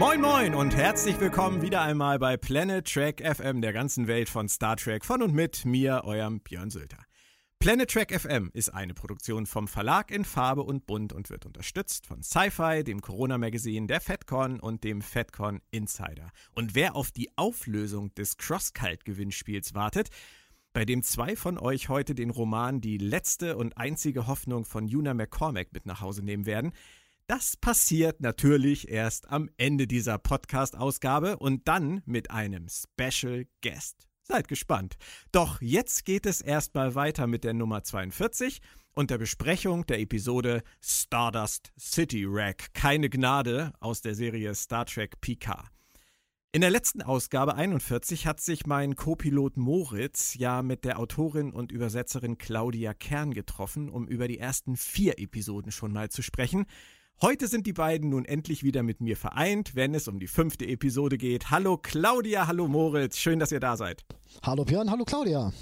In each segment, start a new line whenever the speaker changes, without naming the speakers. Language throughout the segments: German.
Moin Moin und herzlich willkommen wieder einmal bei Planet Trek FM der ganzen Welt von Star Trek von und mit mir, eurem Björn Sülter. Planet Trek FM ist eine Produktion vom Verlag in Farbe und Bunt und wird unterstützt von Sci-Fi, dem Corona-Magazin, der FedCon und dem FedCon Insider. Und wer auf die Auflösung des Crosscult-Gewinnspiels wartet, bei dem zwei von euch heute den Roman Die letzte und einzige Hoffnung von Una McCormack mit nach Hause nehmen werden, das passiert natürlich erst am Ende dieser Podcast-Ausgabe und dann mit einem Special Guest. Seid gespannt. Doch jetzt geht es erstmal weiter mit der Nummer 42 und der Besprechung der Episode Stardust City Wreck. Keine Gnade aus der Serie Star Trek Picard. In der letzten Ausgabe 41 hat sich mein Co-Pilot Moritz ja mit der Autorin und Übersetzerin Claudia Kern getroffen, um über die ersten vier Episoden schon mal zu sprechen. Heute sind die beiden nun endlich wieder mit mir vereint, wenn es um die fünfte Episode geht. Hallo Claudia, hallo Moritz, schön, dass ihr da seid.
Hallo Björn, hallo Claudia.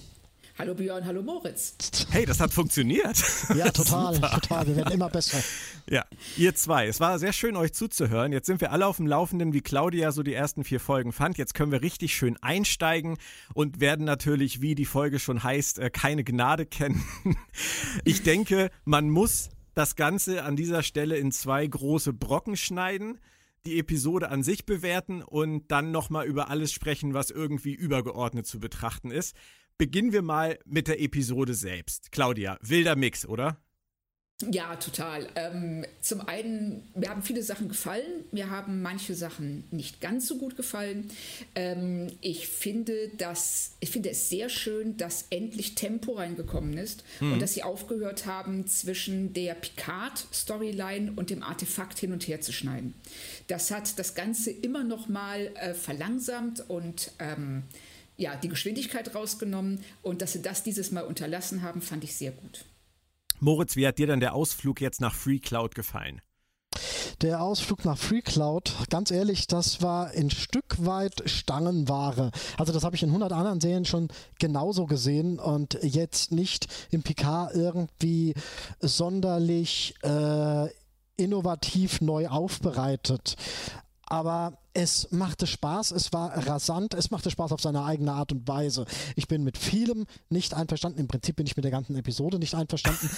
Hallo Björn, hallo Moritz.
Hey, das hat funktioniert.
Ja, total, total. Wir werden immer besser.
Ja, ihr zwei. Es war sehr schön, euch zuzuhören. Jetzt sind wir alle auf dem Laufenden, wie Claudia so die ersten vier Folgen fand. Jetzt können wir richtig schön einsteigen und werden natürlich, wie die Folge schon heißt, äh, keine Gnade kennen. Ich denke, man muss das Ganze an dieser Stelle in zwei große Brocken schneiden, die Episode an sich bewerten und dann nochmal über alles sprechen, was irgendwie übergeordnet zu betrachten ist. Beginnen wir mal mit der Episode selbst. Claudia, wilder Mix, oder?
Ja, total. Ähm, zum einen, mir haben viele Sachen gefallen, mir haben manche Sachen nicht ganz so gut gefallen. Ähm, ich finde das, ich finde es sehr schön, dass endlich Tempo reingekommen ist mhm. und dass sie aufgehört haben, zwischen der Picard-Storyline und dem Artefakt hin und her zu schneiden. Das hat das Ganze immer noch mal äh, verlangsamt und ähm, ja, die Geschwindigkeit rausgenommen und dass sie das dieses Mal unterlassen haben, fand ich sehr gut.
Moritz, wie hat dir denn der Ausflug jetzt nach Free Cloud gefallen?
Der Ausflug nach Free Cloud, ganz ehrlich, das war ein Stück weit Stangenware. Also das habe ich in 100 anderen Serien schon genauso gesehen und jetzt nicht im Picard irgendwie sonderlich äh, innovativ neu aufbereitet aber es machte Spaß, es war rasant, es machte Spaß auf seine eigene Art und Weise. Ich bin mit vielem nicht einverstanden, im Prinzip bin ich mit der ganzen Episode nicht einverstanden.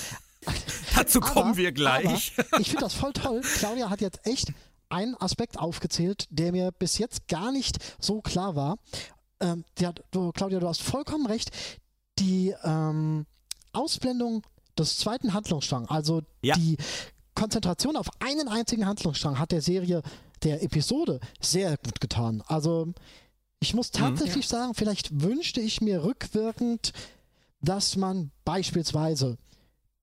Dazu kommen aber, wir gleich.
ich finde das voll toll. Claudia hat jetzt echt einen Aspekt aufgezählt, der mir bis jetzt gar nicht so klar war. Ähm, hat, du, Claudia, du hast vollkommen recht. Die ähm, Ausblendung des zweiten Handlungsstrangs, also ja. die Konzentration auf einen einzigen Handlungsstrang hat der Serie der Episode sehr gut getan. Also ich muss mhm. tatsächlich mhm, ja. sagen, vielleicht wünschte ich mir rückwirkend, dass man beispielsweise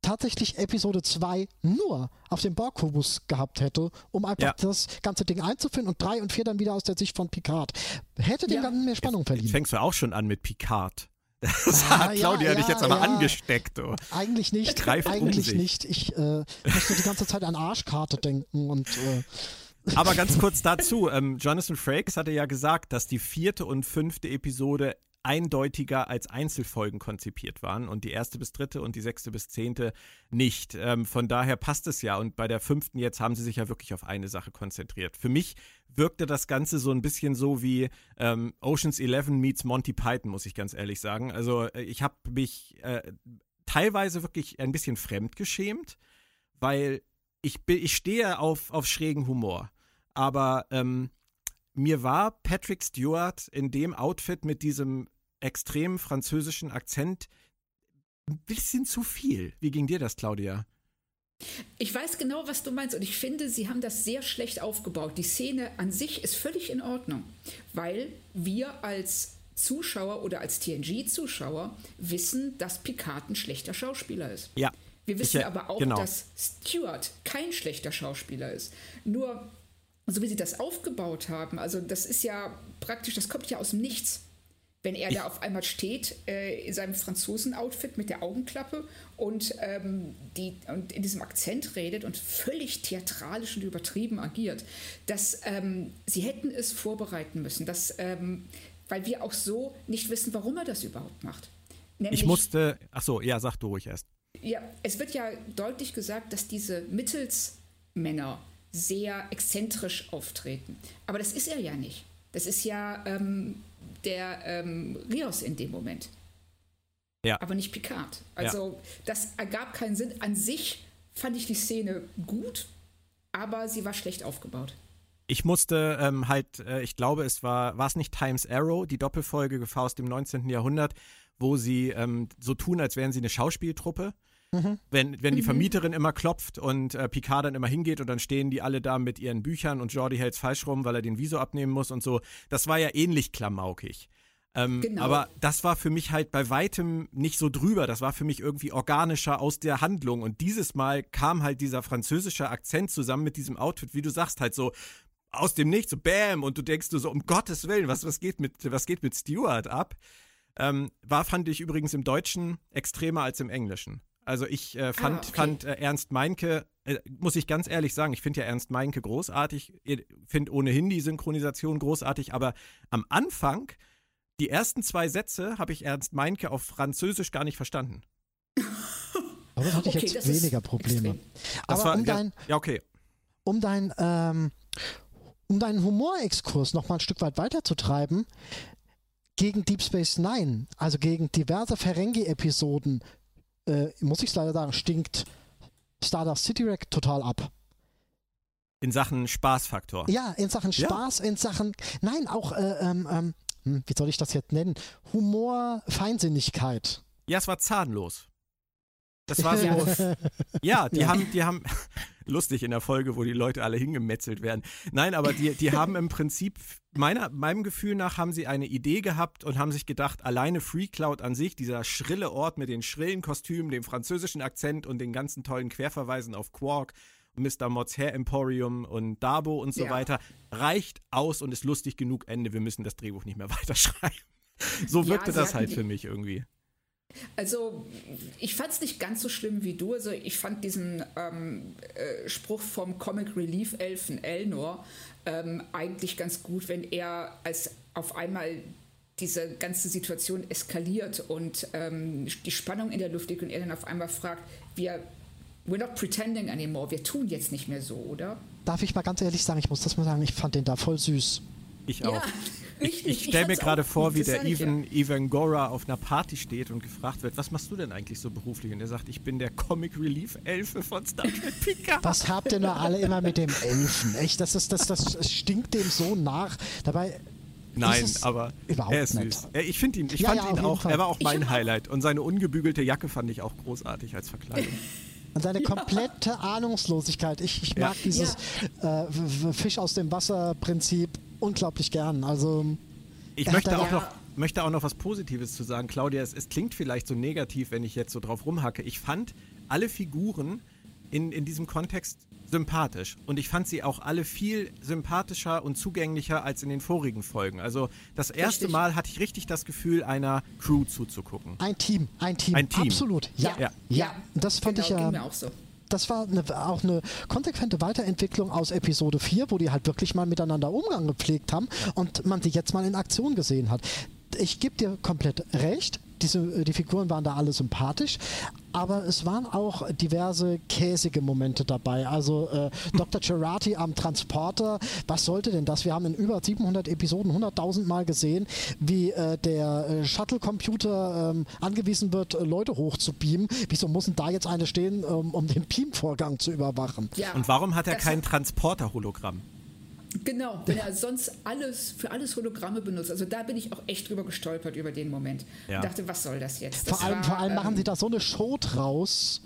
tatsächlich Episode 2 nur auf dem Borg-Kubus gehabt hätte, um einfach ja. das ganze Ding einzuführen und 3 und 4 dann wieder aus der Sicht von Picard. Hätte dem ja. Ganzen mehr Spannung verliehen. Jetzt
fängst du auch schon an mit Picard. Das ah, hat Claudia ja, dich jetzt aber ja. angesteckt. Oh.
Eigentlich nicht. Eigentlich um nicht. Ich äh, musste die ganze Zeit an Arschkarte denken und äh,
aber ganz kurz dazu, ähm, Jonathan Frakes hatte ja gesagt, dass die vierte und fünfte Episode eindeutiger als Einzelfolgen konzipiert waren und die erste bis dritte und die sechste bis zehnte nicht. Ähm, von daher passt es ja und bei der fünften jetzt haben sie sich ja wirklich auf eine Sache konzentriert. Für mich wirkte das Ganze so ein bisschen so wie ähm, Oceans 11 meets Monty Python, muss ich ganz ehrlich sagen. Also äh, ich habe mich äh, teilweise wirklich ein bisschen fremdgeschämt, weil ich, ich stehe auf, auf schrägen Humor aber ähm, mir war Patrick Stewart in dem Outfit mit diesem extremen französischen Akzent ein bisschen zu viel. Wie ging dir das, Claudia?
Ich weiß genau, was du meinst und ich finde, sie haben das sehr schlecht aufgebaut. Die Szene an sich ist völlig in Ordnung, weil wir als Zuschauer oder als TNG-Zuschauer wissen, dass Picard ein schlechter Schauspieler ist.
Ja.
Wir wissen ich, aber auch, genau. dass Stewart kein schlechter Schauspieler ist. Nur so wie sie das aufgebaut haben, also das ist ja praktisch, das kommt ja aus dem Nichts. Wenn er da auf einmal steht äh, in seinem Franzosen-Outfit mit der Augenklappe und, ähm, die, und in diesem Akzent redet und völlig theatralisch und übertrieben agiert, dass ähm, sie hätten es vorbereiten müssen, dass, ähm, weil wir auch so nicht wissen, warum er das überhaupt macht.
Nämlich, ich musste, ach so, ja, sag du ruhig erst.
Ja, es wird ja deutlich gesagt, dass diese Mittelsmänner sehr exzentrisch auftreten. Aber das ist er ja nicht. Das ist ja ähm, der ähm, Rios in dem Moment.
Ja.
Aber nicht Picard. Also ja. das ergab keinen Sinn. An sich fand ich die Szene gut, aber sie war schlecht aufgebaut.
Ich musste ähm, halt, äh, ich glaube, es war, war es nicht Times Arrow, die Doppelfolge aus dem 19. Jahrhundert, wo sie ähm, so tun, als wären sie eine Schauspieltruppe. Mhm. Wenn, wenn die mhm. Vermieterin immer klopft und äh, Picard dann immer hingeht und dann stehen die alle da mit ihren Büchern und Jordi hält falsch rum, weil er den Viso abnehmen muss und so. Das war ja ähnlich klamaukig. Ähm, genau. Aber das war für mich halt bei weitem nicht so drüber. Das war für mich irgendwie organischer aus der Handlung. Und dieses Mal kam halt dieser französische Akzent zusammen mit diesem Outfit, wie du sagst, halt so aus dem Nichts, so Bäm, und du denkst du so, um Gottes Willen, was, was, geht, mit, was geht mit Stewart ab? Ähm, war, fand ich übrigens im Deutschen extremer als im Englischen. Also ich äh, fand, ah, okay. fand äh, Ernst Meinke, äh, muss ich ganz ehrlich sagen, ich finde ja Ernst Meinke großartig, finde ohnehin die Synchronisation großartig, aber am Anfang, die ersten zwei Sätze, habe ich Ernst Meinke auf Französisch gar nicht verstanden.
Aber das hatte ich okay, jetzt weniger Probleme.
Aber war, um dein, ja, okay.
Um dein, ähm, um deinen Humorexkurs noch mal ein Stück weit weiterzutreiben, gegen Deep Space Nine, also gegen diverse Ferengi-Episoden, äh, muss ich leider sagen, stinkt Stardust City Rack total ab.
In Sachen Spaßfaktor.
Ja, in Sachen Spaß, ja. in Sachen, nein, auch, äh, ähm, ähm, hm, wie soll ich das jetzt nennen? Humor, Feinsinnigkeit.
Ja, es war zahnlos. Das war so. ja, die ja. haben, die haben, lustig in der Folge, wo die Leute alle hingemetzelt werden. Nein, aber die, die haben im Prinzip, meiner, meinem Gefühl nach, haben sie eine Idee gehabt und haben sich gedacht, alleine Free Cloud an sich, dieser schrille Ort mit den schrillen Kostümen, dem französischen Akzent und den ganzen tollen Querverweisen auf Quark, Mr. Mods Hair Emporium und Dabo und so ja. weiter, reicht aus und ist lustig genug. Ende, wir müssen das Drehbuch nicht mehr weiterschreiben. So wirkte ja, das halt für mich irgendwie.
Also ich fand es nicht ganz so schlimm wie du. Also ich fand diesen ähm, äh, Spruch vom Comic Relief Elfen Elnor ähm, eigentlich ganz gut, wenn er als auf einmal diese ganze Situation eskaliert und ähm, die Spannung in der Luft liegt und er dann auf einmal fragt, wir We're not pretending anymore. Wir tun jetzt nicht mehr so, oder?
Darf ich mal ganz ehrlich sagen, ich muss das mal sagen, ich fand den da voll süß.
Ich auch. Ja. Ich, ich stelle mir gerade vor, wie der Even, ja. Even Gora auf einer Party steht und gefragt wird, was machst du denn eigentlich so beruflich? Und er sagt, ich bin der Comic Relief Elfe von Star Trek Picard.
Was habt ihr nur alle immer mit dem Elfen? Echt, das, ist, das, das stinkt dem so nach. Dabei
Nein, aber er ist nicht. süß. Ich finde ihn, ich ja, fand ja, ihn auch, Fall. er war auch mein Highlight. Und seine ungebügelte Jacke fand ich auch großartig als Verkleidung.
Und seine komplette ja. Ahnungslosigkeit. Ich, ich mag dieses äh, Fisch aus dem Wasser Prinzip unglaublich gern. Also
ich möchte auch, noch, möchte auch noch was Positives zu sagen, Claudia. Es, es, klingt vielleicht so negativ, wenn ich jetzt so drauf rumhacke. Ich fand alle Figuren in, in diesem Kontext sympathisch. Und ich fand sie auch alle viel sympathischer und zugänglicher als in den vorigen Folgen. Also das erste richtig. Mal hatte ich richtig das Gefühl, einer Crew zuzugucken.
Ein Team, ein Team.
Ein Team.
Absolut. Ja. Ja. ja. Das fand genau, ich ja. Mir auch so das war eine, auch eine konsequente Weiterentwicklung aus Episode 4, wo die halt wirklich mal miteinander Umgang gepflegt haben und man sie jetzt mal in Aktion gesehen hat. Ich gebe dir komplett recht diese, äh, die Figuren waren da alle sympathisch, aber es waren auch diverse käsige Momente dabei. Also äh, Dr. Cerati am Transporter, was sollte denn das? Wir haben in über 700 Episoden 100.000 Mal gesehen, wie äh, der äh, Shuttle-Computer ähm, angewiesen wird, äh, Leute hochzubeamen. Wieso muss denn da jetzt eine stehen, ähm, um den Beam-Vorgang zu überwachen?
Ja, Und warum hat er kein Transporter-Hologramm?
Genau, wenn er sonst alles für alles Hologramme benutzt. Also da bin ich auch echt drüber gestolpert über den Moment. Ja. Und dachte, was soll das jetzt?
Das vor, allem, war, vor allem machen ähm, sie da so eine Show draus.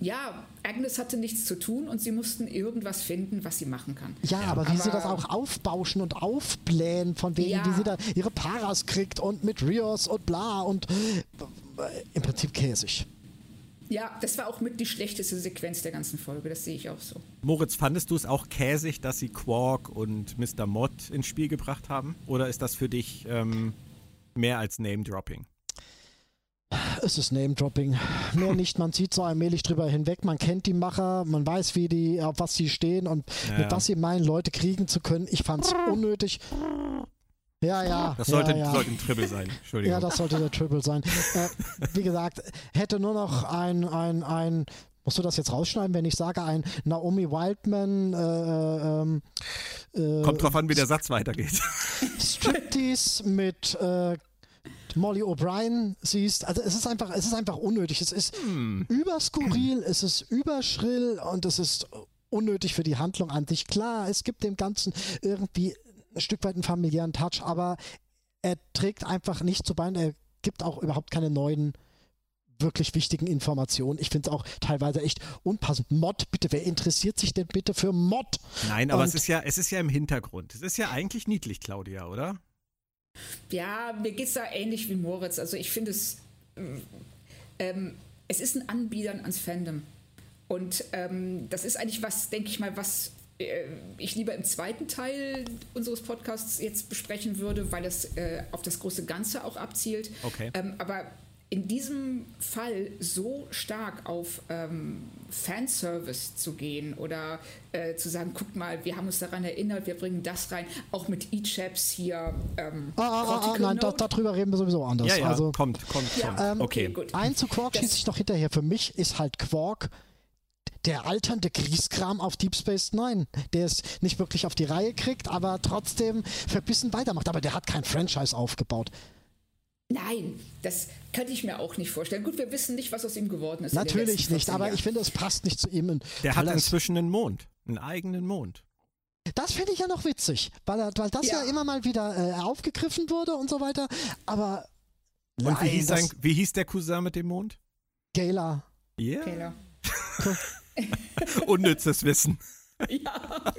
Ja, Agnes hatte nichts zu tun und sie mussten irgendwas finden, was sie machen kann.
Ja, aber wie aber, sie das auch aufbauschen und aufblähen, von wegen, ja. wie sie da ihre Paras kriegt und mit Rios und bla und äh, im Prinzip käsig.
Ja, das war auch mit die schlechteste Sequenz der ganzen Folge, das sehe ich auch so.
Moritz, fandest du es auch käsig, dass sie Quark und Mr. Mod ins Spiel gebracht haben? Oder ist das für dich ähm, mehr als Name-Dropping?
Es ist Name-Dropping. Mehr nicht, man zieht so allmählich drüber hinweg, man kennt die Macher, man weiß, wie die, auf was sie stehen und ja, mit was sie meinen, Leute kriegen zu können. Ich fand es unnötig. Ja, ja.
Das sollte,
ja,
ja. sollte ein Triple sein. Entschuldigung.
Ja, das sollte der Triple sein. äh, wie gesagt, hätte nur noch ein, ein, ein Musst du das jetzt rausschneiden, wenn ich sage, ein Naomi Wildman äh, ähm,
äh, Kommt drauf an, wie der Satz weitergeht.
Striptease mit äh, Molly O'Brien siehst. Also es ist einfach, es ist einfach unnötig. Es ist hm. überskurril, es ist überschrill und es ist unnötig für die Handlung an sich. Klar, es gibt dem Ganzen irgendwie ein Stück weit einen familiären Touch, aber er trägt einfach nicht zu Bein. Er gibt auch überhaupt keine neuen wirklich wichtigen Informationen. Ich finde es auch teilweise echt unpassend. Mod, bitte, wer interessiert sich denn bitte für Mod?
Nein, aber Und es ist ja, es ist ja im Hintergrund. Es ist ja eigentlich niedlich, Claudia, oder?
Ja, mir geht es da ähnlich wie Moritz. Also ich finde es, ähm, es ist ein Anbietern ans Fandom. Und ähm, das ist eigentlich was, denke ich mal, was äh, ich lieber im zweiten Teil unseres Podcasts jetzt besprechen würde, weil es äh, auf das große Ganze auch abzielt.
Okay.
Ähm, aber in diesem Fall so stark auf ähm, Fanservice zu gehen oder äh, zu sagen, guck mal, wir haben uns daran erinnert, wir bringen das rein, auch mit E-Chaps hier. Ähm,
ah, ah, ah, ah nein, da, darüber reden wir sowieso anders.
Ja, ja, also, kommt, kommt, ja, kommt.
Ähm, okay, gut. Ein zu Quark schießt sich noch hinterher. Für mich ist halt Quark der alternde Grieskram auf Deep Space Nine, der es nicht wirklich auf die Reihe kriegt, aber trotzdem verbissen weitermacht. Aber der hat kein Franchise aufgebaut.
Nein, das könnte ich mir auch nicht vorstellen. Gut, wir wissen nicht, was aus ihm geworden ist.
Natürlich nicht, aber ich finde, es passt nicht zu ihm.
Der hat inzwischen einen Mond, einen eigenen Mond.
Das finde ich ja noch witzig, weil, weil das ja. ja immer mal wieder äh, aufgegriffen wurde und so weiter. Aber.
Und nein, wie, hieß sein, wie hieß der Cousin mit dem Mond?
Gala.
Yeah. Gala. Unnützes Wissen. Ja.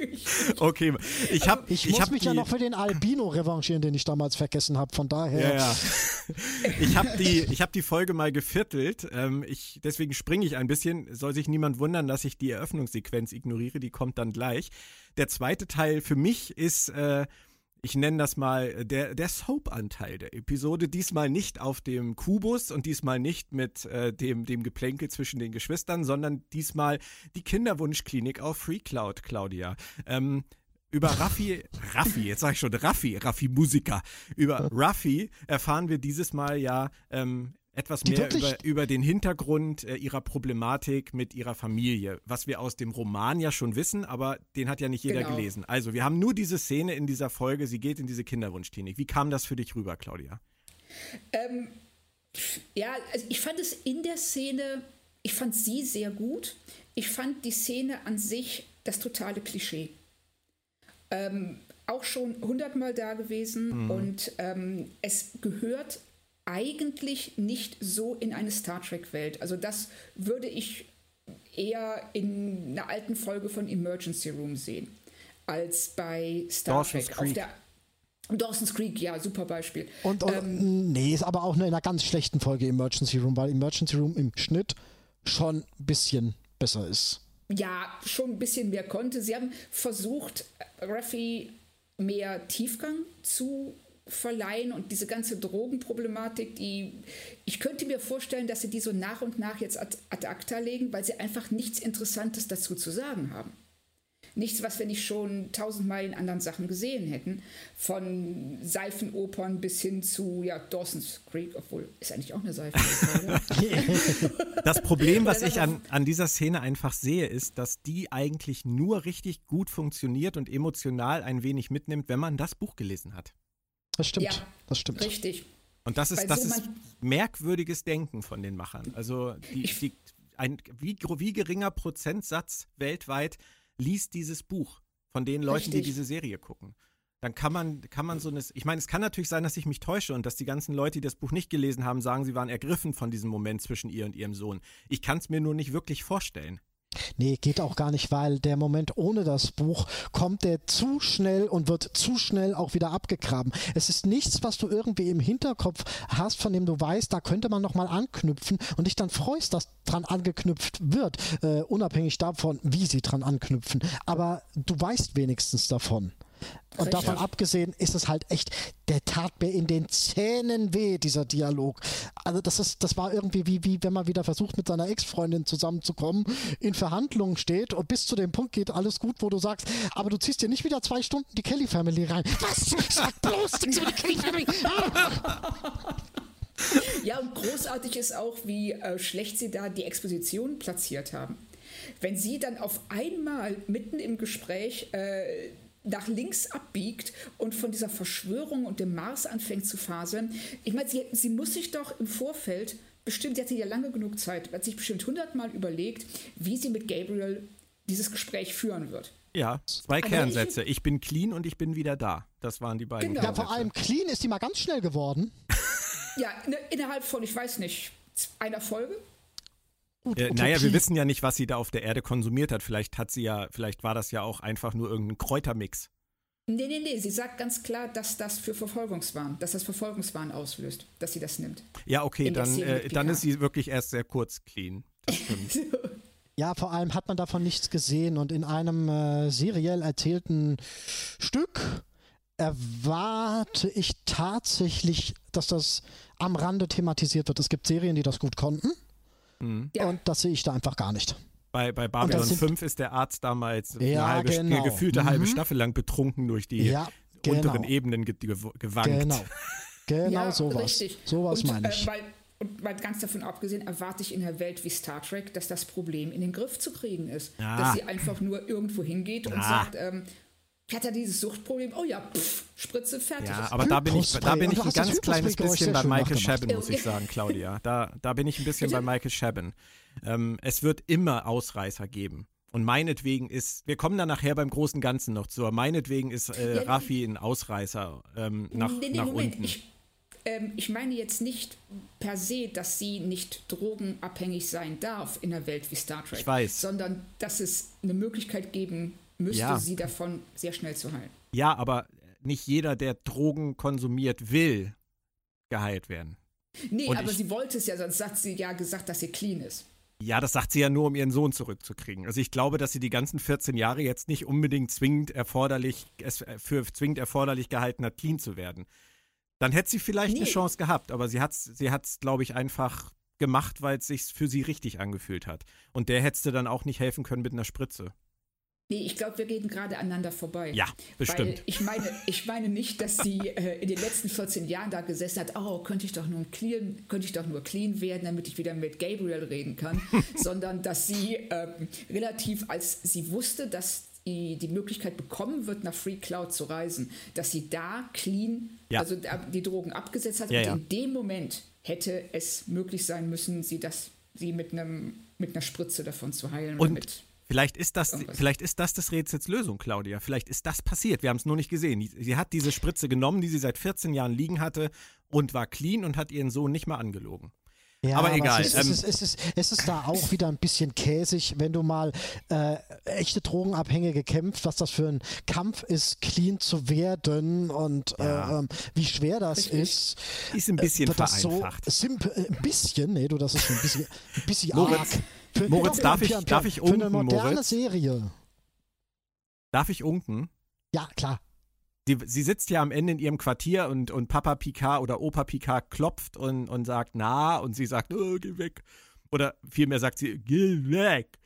okay, ich habe
ich, ich muss hab mich die, ja noch für den Albino revanchieren, den ich damals vergessen habe. Von daher.
Ja, ja. Ich habe die, ich die Folge mal geviertelt. Ähm, ich, deswegen springe ich ein bisschen. Soll sich niemand wundern, dass ich die Eröffnungssequenz ignoriere. Die kommt dann gleich. Der zweite Teil für mich ist äh, ich nenne das mal, äh, der, der Soap-Anteil der Episode. Diesmal nicht auf dem Kubus und diesmal nicht mit äh, dem, dem Geplänkel zwischen den Geschwistern, sondern diesmal die Kinderwunschklinik auf FreeCloud, Claudia. Ähm, über Raffi, Raffi, jetzt sage ich schon Raffi, Raffi Musiker. Über Raffi erfahren wir dieses Mal ja ähm, etwas mehr über, über den Hintergrund äh, ihrer Problematik mit ihrer Familie, was wir aus dem Roman ja schon wissen, aber den hat ja nicht jeder genau. gelesen. Also, wir haben nur diese Szene in dieser Folge, sie geht in diese Kinderwunschklinik. Wie kam das für dich rüber, Claudia?
Ähm, ja, also ich fand es in der Szene, ich fand sie sehr gut. Ich fand die Szene an sich das totale Klischee. Ähm, auch schon hundertmal da gewesen mhm. und ähm, es gehört eigentlich nicht so in eine Star Trek-Welt. Also das würde ich eher in einer alten Folge von Emergency Room sehen, als bei Star Dawson's Trek. Creek. Auf der Dawson's Creek, ja, super Beispiel.
Und, und ähm, nee, ist aber auch in einer ganz schlechten Folge Emergency Room, weil Emergency Room im Schnitt schon ein bisschen besser ist.
Ja, schon ein bisschen mehr konnte. Sie haben versucht, Raffi mehr Tiefgang zu verleihen und diese ganze Drogenproblematik, die ich könnte mir vorstellen, dass sie die so nach und nach jetzt ad, ad acta legen, weil sie einfach nichts Interessantes dazu zu sagen haben. Nichts, was wir nicht schon tausendmal in anderen Sachen gesehen hätten. Von Seifenopern bis hin zu ja, Dawson's Creek, obwohl ist eigentlich auch eine Seifenoper.
das Problem, was ich an, an dieser Szene einfach sehe, ist, dass die eigentlich nur richtig gut funktioniert und emotional ein wenig mitnimmt, wenn man das Buch gelesen hat.
Das stimmt. Ja, das stimmt.
Richtig.
Und das ist, das so ist merkwürdiges Denken von den Machern. Also die, die, ein wie, wie geringer Prozentsatz weltweit liest dieses Buch von den Leuten, Richtig. die diese Serie gucken. Dann kann man, kann man so eine. Ich meine, es kann natürlich sein, dass ich mich täusche und dass die ganzen Leute, die das Buch nicht gelesen haben, sagen, sie waren ergriffen von diesem Moment zwischen ihr und ihrem Sohn. Ich kann es mir nur nicht wirklich vorstellen.
Nee, geht auch gar nicht, weil der Moment ohne das Buch kommt der zu schnell und wird zu schnell auch wieder abgegraben. Es ist nichts, was du irgendwie im Hinterkopf hast, von dem du weißt, da könnte man nochmal anknüpfen und dich dann freust, dass dran angeknüpft wird, äh, unabhängig davon, wie sie dran anknüpfen. Aber du weißt wenigstens davon. Und Richtig. davon abgesehen ist es halt echt, der tat mir in den Zähnen weh, dieser Dialog. Also das ist, das war irgendwie wie, wie wenn man wieder versucht, mit seiner Ex-Freundin zusammenzukommen, in Verhandlungen steht und bis zu dem Punkt geht alles gut, wo du sagst, aber du ziehst dir nicht wieder zwei Stunden die Kelly Family rein. Was? Sag bloß, die Kelly Family.
Ja, und großartig ist auch, wie äh, schlecht sie da die Exposition platziert haben. Wenn sie dann auf einmal mitten im Gespräch äh, nach links abbiegt und von dieser Verschwörung und dem Mars anfängt zu fasern. Ich meine, sie, sie muss sich doch im Vorfeld bestimmt, sie hatte ja lange genug Zeit, hat sich bestimmt hundertmal überlegt, wie sie mit Gabriel dieses Gespräch führen wird.
Ja, zwei also Kernsätze. Ich, ich, bin clean und ich bin wieder da. Das waren die beiden.
Genau. Ja, vor allem clean ist die mal ganz schnell geworden.
ja, ne, innerhalb von, ich weiß nicht, einer Folge.
Gut, äh, naja, wir wissen ja nicht, was sie da auf der Erde konsumiert hat. Vielleicht hat sie ja, vielleicht war das ja auch einfach nur irgendein Kräutermix.
Nee, nee, nee, sie sagt ganz klar, dass das für Verfolgungswahn, dass das Verfolgungswahn auslöst, dass sie das nimmt.
Ja, okay, dann, äh, dann ist sie wirklich erst sehr kurz clean. Das stimmt.
Ja, vor allem hat man davon nichts gesehen und in einem äh, seriell erzählten Stück erwarte ich tatsächlich, dass das am Rande thematisiert wird. Es gibt Serien, die das gut konnten. Mhm. Ja. Und das sehe ich da einfach gar nicht.
Bei, bei Babylon 5 ist der Arzt damals ja, eine halbe, genau. gefühlte mhm. halbe Staffel lang betrunken durch die ja, genau. unteren Ebenen ge gewankt.
Genau, genau ja, sowas. Richtig. Sowas meine ich.
Äh, weil, und mal ganz davon abgesehen, erwarte ich in einer Welt wie Star Trek, dass das Problem in den Griff zu kriegen ist. Ja. Dass sie einfach nur irgendwo hingeht und sagt, ähm, ich hatte dieses Suchtproblem, oh ja, pff, Spritze, fertig.
Ja, aber da bin ich, da bin ich ein ganz kleines bisschen bei Michael Chabin, muss ich sagen, Claudia. Da, da bin ich ein bisschen bei Michael Chabin. Ähm, es wird immer Ausreißer geben. Und meinetwegen ist, wir kommen da nachher beim großen Ganzen noch zu, aber meinetwegen ist äh, ja, Raffi ein Ausreißer ähm, nach, nee, nee, nach Moment. unten.
Ich, ähm, ich meine jetzt nicht per se, dass sie nicht drogenabhängig sein darf in einer Welt wie Star Trek.
Ich weiß.
Sondern dass es eine Möglichkeit geben müsste ja. sie davon sehr schnell zu heilen.
Ja, aber nicht jeder, der Drogen konsumiert, will geheilt werden.
Nee, Und aber ich, sie wollte es ja, sonst hat sie ja gesagt, dass sie clean ist.
Ja, das sagt sie ja nur, um ihren Sohn zurückzukriegen. Also ich glaube, dass sie die ganzen 14 Jahre jetzt nicht unbedingt zwingend erforderlich, es für zwingend erforderlich gehalten hat, clean zu werden. Dann hätte sie vielleicht nee. eine Chance gehabt, aber sie hat es, sie hat's, glaube ich, einfach gemacht, weil es sich für sie richtig angefühlt hat. Und der hättest du dann auch nicht helfen können mit einer Spritze.
Nee, ich glaube, wir reden gerade aneinander vorbei.
Ja, bestimmt. Weil
ich meine, ich meine nicht, dass sie äh, in den letzten 14 Jahren da gesessen hat, oh, könnte ich doch nur clean, könnte ich doch nur clean werden, damit ich wieder mit Gabriel reden kann, sondern dass sie äh, relativ, als sie wusste, dass die, die Möglichkeit bekommen wird, nach Free Cloud zu reisen, dass sie da clean, ja. also die Drogen abgesetzt hat ja, und in dem Moment hätte es möglich sein müssen, sie das, sie mit einem mit einer Spritze davon zu heilen.
Und mit Vielleicht ist das, vielleicht ist das das Rätsels Lösung, Claudia. Vielleicht ist das passiert. Wir haben es nur nicht gesehen. Sie hat diese Spritze genommen, die sie seit 14 Jahren liegen hatte und war clean und hat ihren Sohn nicht mal angelogen. Ja, aber egal.
Es ist, ähm, es, ist, es, ist, es ist da auch wieder ein bisschen käsig, wenn du mal äh, echte Drogenabhängige kämpft, was das für ein Kampf ist, clean zu werden und ja. äh, wie schwer das Richtig. ist.
Ist ein bisschen äh, vereinfacht.
So simpel, äh, ein bisschen, nee, du, das ist ein bisschen, ein bisschen
arg. Für, Moritz, darf ich, darf ich unken,
Für eine moderne
Moritz?
Serie.
Darf ich unken?
Ja, klar.
Sie, sie, sitzt ja am Ende in ihrem Quartier und, und Papa Picard oder Opa Picard klopft und, und sagt, na, und sie sagt, oh, geh weg. Oder vielmehr sagt sie, geh weg.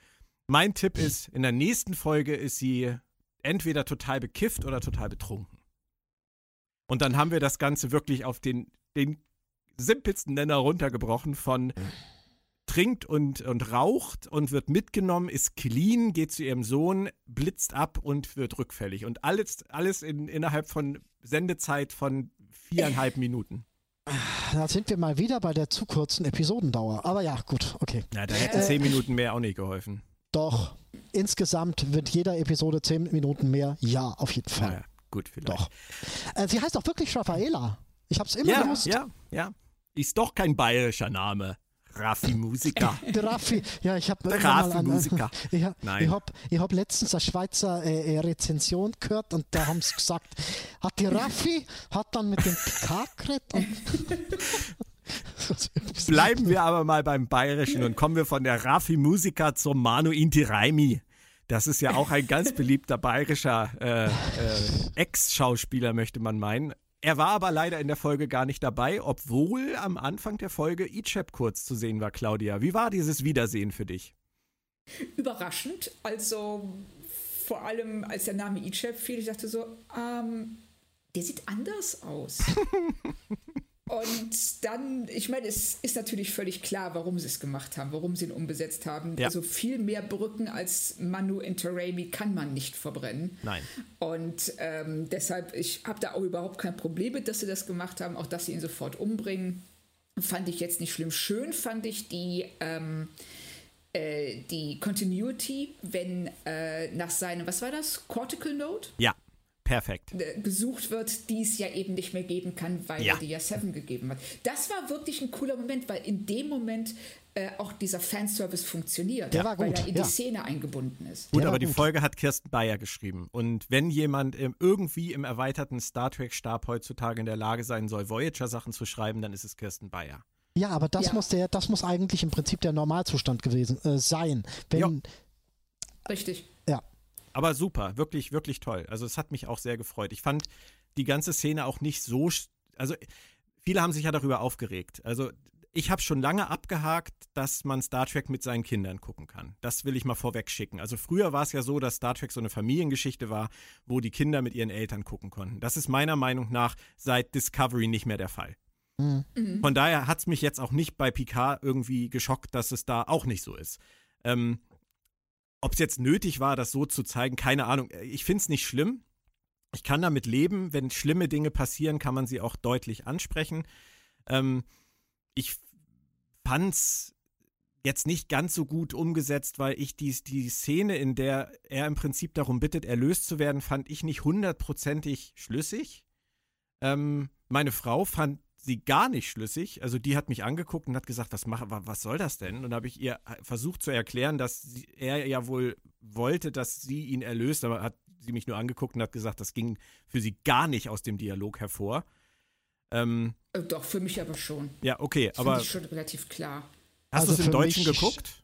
Mein Tipp ist, in der nächsten Folge ist sie entweder total bekifft oder total betrunken. Und dann haben wir das Ganze wirklich auf den, den simpelsten Nenner runtergebrochen von trinkt und, und raucht und wird mitgenommen, ist clean, geht zu ihrem Sohn, blitzt ab und wird rückfällig. Und alles, alles in, innerhalb von Sendezeit von viereinhalb Minuten.
Da sind wir mal wieder bei der zu kurzen Episodendauer. Aber ja, gut, okay.
Ja, da hätten äh, zehn Minuten mehr auch nicht geholfen.
Doch, insgesamt wird jeder Episode zehn Minuten mehr. Ja, auf jeden Fall. Ja,
gut, vielleicht.
Doch. Äh, sie heißt auch wirklich Raffaela. Ich hab's immer
ja,
gewusst.
Ja, ja. Ist doch kein bayerischer Name. Raffi Musiker.
Der Raffi, ja, ich habe
Raffi Musiker.
Ich, ich habe ich hab letztens eine Schweizer äh, äh, Rezension gehört und da haben sie gesagt, hat die Raffi, hat dann mit dem PK geredet.
Bleiben wir aber mal beim Bayerischen und kommen wir von der Raffi Musiker zum Manu Inti Raimi. Das ist ja auch ein ganz beliebter bayerischer äh, äh, Ex-Schauspieler, möchte man meinen. Er war aber leider in der Folge gar nicht dabei, obwohl am Anfang der Folge Ichep kurz zu sehen war, Claudia. Wie war dieses Wiedersehen für dich?
Überraschend. Also vor allem als der Name Ichep fiel, ich dachte so, ähm, der sieht anders aus. Und dann, ich meine, es ist natürlich völlig klar, warum sie es gemacht haben, warum sie ihn umbesetzt haben.
Ja.
Also viel mehr Brücken als Manu Interrami kann man nicht verbrennen.
Nein.
Und ähm, deshalb, ich habe da auch überhaupt kein Problem mit, dass sie das gemacht haben, auch dass sie ihn sofort umbringen. Fand ich jetzt nicht schlimm. Schön fand ich die, ähm, äh, die Continuity, wenn äh, nach seinem, was war das? Cortical Note?
Ja, perfekt.
äh, gesucht wird, die es ja eben nicht mehr geben kann, weil
Ja.
die ja Seven gegeben hat. Das war wirklich ein cooler Moment, weil in dem Moment äh, auch dieser Fanservice funktioniert,
Der war
weil
gut,
er in
ja.
die Szene eingebunden ist.
Gut, aber die
gut.
Folge hat Kirsten Bayer geschrieben. Und wenn jemand ähm, irgendwie im erweiterten Star Trek-Stab heutzutage in der Lage sein soll, Voyager-Sachen zu schreiben, dann ist es Kirsten Bayer.
Ja, aber das
Ja.
muss der, das muss eigentlich im Prinzip der Normalzustand gewesen äh, sein. Wenn,
Ja.
Richtig.
Aber super, wirklich, wirklich toll. Also es hat mich auch sehr gefreut. Ich fand die ganze Szene auch nicht so, also viele haben sich ja darüber aufgeregt. Also ich habe schon lange abgehakt, dass man Star Trek mit seinen Kindern gucken kann. Das will ich mal vorweg schicken. Also früher war es ja so, dass Star Trek so eine Familiengeschichte war, wo die Kinder mit ihren Eltern gucken konnten. Das ist meiner Meinung nach seit Discovery nicht mehr der Fall.
Mhm.
Von daher hat es mich jetzt auch nicht bei Picard irgendwie geschockt, dass es da auch nicht so ist. Ähm, Ob es jetzt nötig war, das so zu zeigen, keine Ahnung. Ich finde es nicht schlimm. Ich kann damit leben. Wenn schlimme Dinge passieren, kann man sie auch deutlich ansprechen. Ähm, ich fand's jetzt nicht ganz so gut umgesetzt, weil ich die, die Szene, in der er im Prinzip darum bittet, erlöst zu werden, fand ich nicht hundertprozentig schlüssig. Ähm, meine Frau fand sie gar nicht schlüssig. Also die hat mich angeguckt und hat gesagt, was, mach, wa- was soll das denn? Und habe ich ihr versucht zu erklären, dass sie, er ja wohl wollte, dass sie ihn erlöst, aber hat sie mich nur angeguckt und hat gesagt, das ging für sie gar nicht aus dem Dialog hervor. Ähm,
Äh, Doch, für mich aber schon.
ja, okay,
Das
aber
finde ich schon relativ klar.
hast
Also
du es im Deutschen geguckt?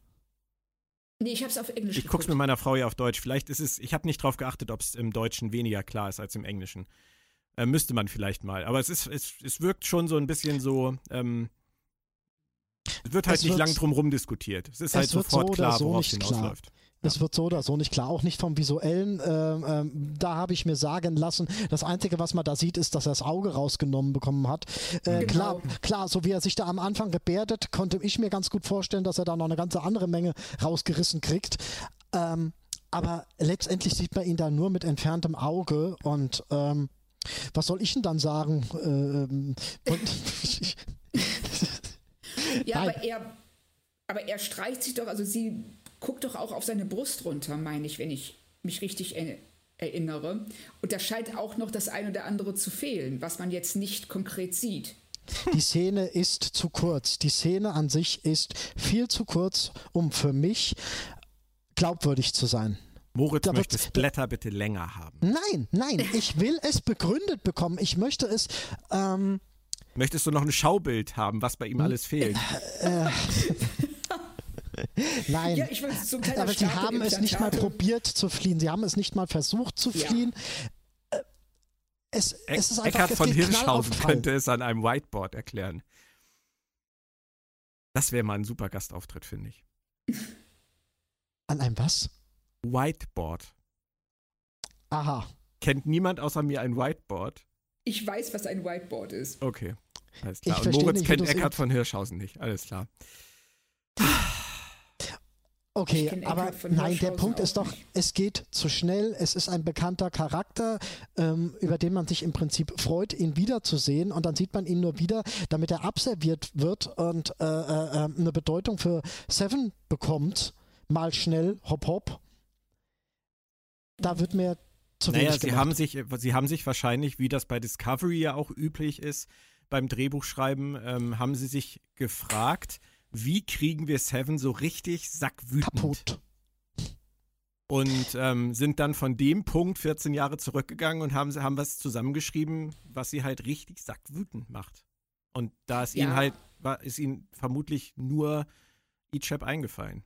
Nee, ich habe es auf Englisch
Ich guck's mit meiner Frau ja auf Deutsch. Vielleicht ist es, ich habe nicht drauf geachtet, ob es im Deutschen weniger klar ist als im Englischen. Äh, müsste man vielleicht mal. Aber es ist, es, es wirkt schon so ein bisschen so, ähm, es wird halt
Es
nicht
wird-
lang drum rum diskutiert. Es ist
es
halt
wird
sofort
so oder
klar,
so
worauf es
nicht klar.
hinausläuft.
Es wird so oder so nicht klar, auch nicht vom visuellen. Ähm, ähm, da habe ich mir sagen lassen, das Einzige, was man da sieht, ist, dass er das Auge rausgenommen bekommen hat. Äh,
Genau.
Klar, klar, so wie er sich da am Anfang gebärdet, konnte ich mir ganz gut vorstellen, dass er da noch eine ganze andere Menge rausgerissen kriegt. Ähm, aber letztendlich sieht man ihn da nur mit entferntem Auge und ähm, was soll ich denn dann sagen? Ähm,
Ja,
Nein.
aber er, aber er streicht sich doch, also sie guckt doch auch auf seine Brust runter, meine ich, wenn ich mich richtig er erinnere. Und da scheint auch noch das ein oder andere zu fehlen, was man jetzt nicht konkret sieht.
die Szene ist zu kurz. Die Szene an sich ist viel zu kurz, um für mich glaubwürdig zu sein.
Moritz
Da
möchte das Blätter bitte länger haben.
Nein, nein, ich will es begründet bekommen. Ich möchte es. Ähm,
Möchtest du noch ein Schaubild haben, was bei
Hm?
ihm alles fehlt?
nein.
Ja, ich will so
aber sie
Stapel
haben es nicht mal probiert zu fliehen. Sie haben es nicht mal versucht zu
Ja.
fliehen. Äh, Es, es ist einfach
Eckhard von Hirschhausen könnte es an einem Whiteboard erklären. Das wäre mal ein super Gastauftritt, finde ich.
An einem was?
Whiteboard.
Aha.
Kennt niemand außer mir ein Whiteboard?
Ich weiß, was ein Whiteboard ist.
Okay. Alles klar.
Ich
Und
verstehe
Moritz
nicht,
kennt Eckhard von Hirschhausen nicht. Alles klar.
Okay, aber nein, der Punkt ist doch,
nicht.
es geht zu schnell, es ist ein bekannter Charakter, ähm, über den man sich im Prinzip freut, ihn wiederzusehen und dann sieht man ihn nur wieder, damit er abserviert wird und äh, äh, äh, eine Bedeutung für Seven bekommt, mal schnell, hopp hopp. Da wird mir zu
Naja,
wenig
sie
gemacht.
haben, sich, sie haben sich wahrscheinlich, wie das bei Discovery ja auch üblich ist, beim Drehbuchschreiben, ähm, haben sie sich gefragt, wie kriegen wir Seven so richtig sackwütend?
kaputt.
Und ähm, sind dann von dem Punkt 14 Jahre zurückgegangen und haben, haben was zusammengeschrieben, was sie halt richtig sackwütend macht. Und da ist ihnen
Ja.
halt, war, ist ihnen vermutlich nur Ichab eingefallen.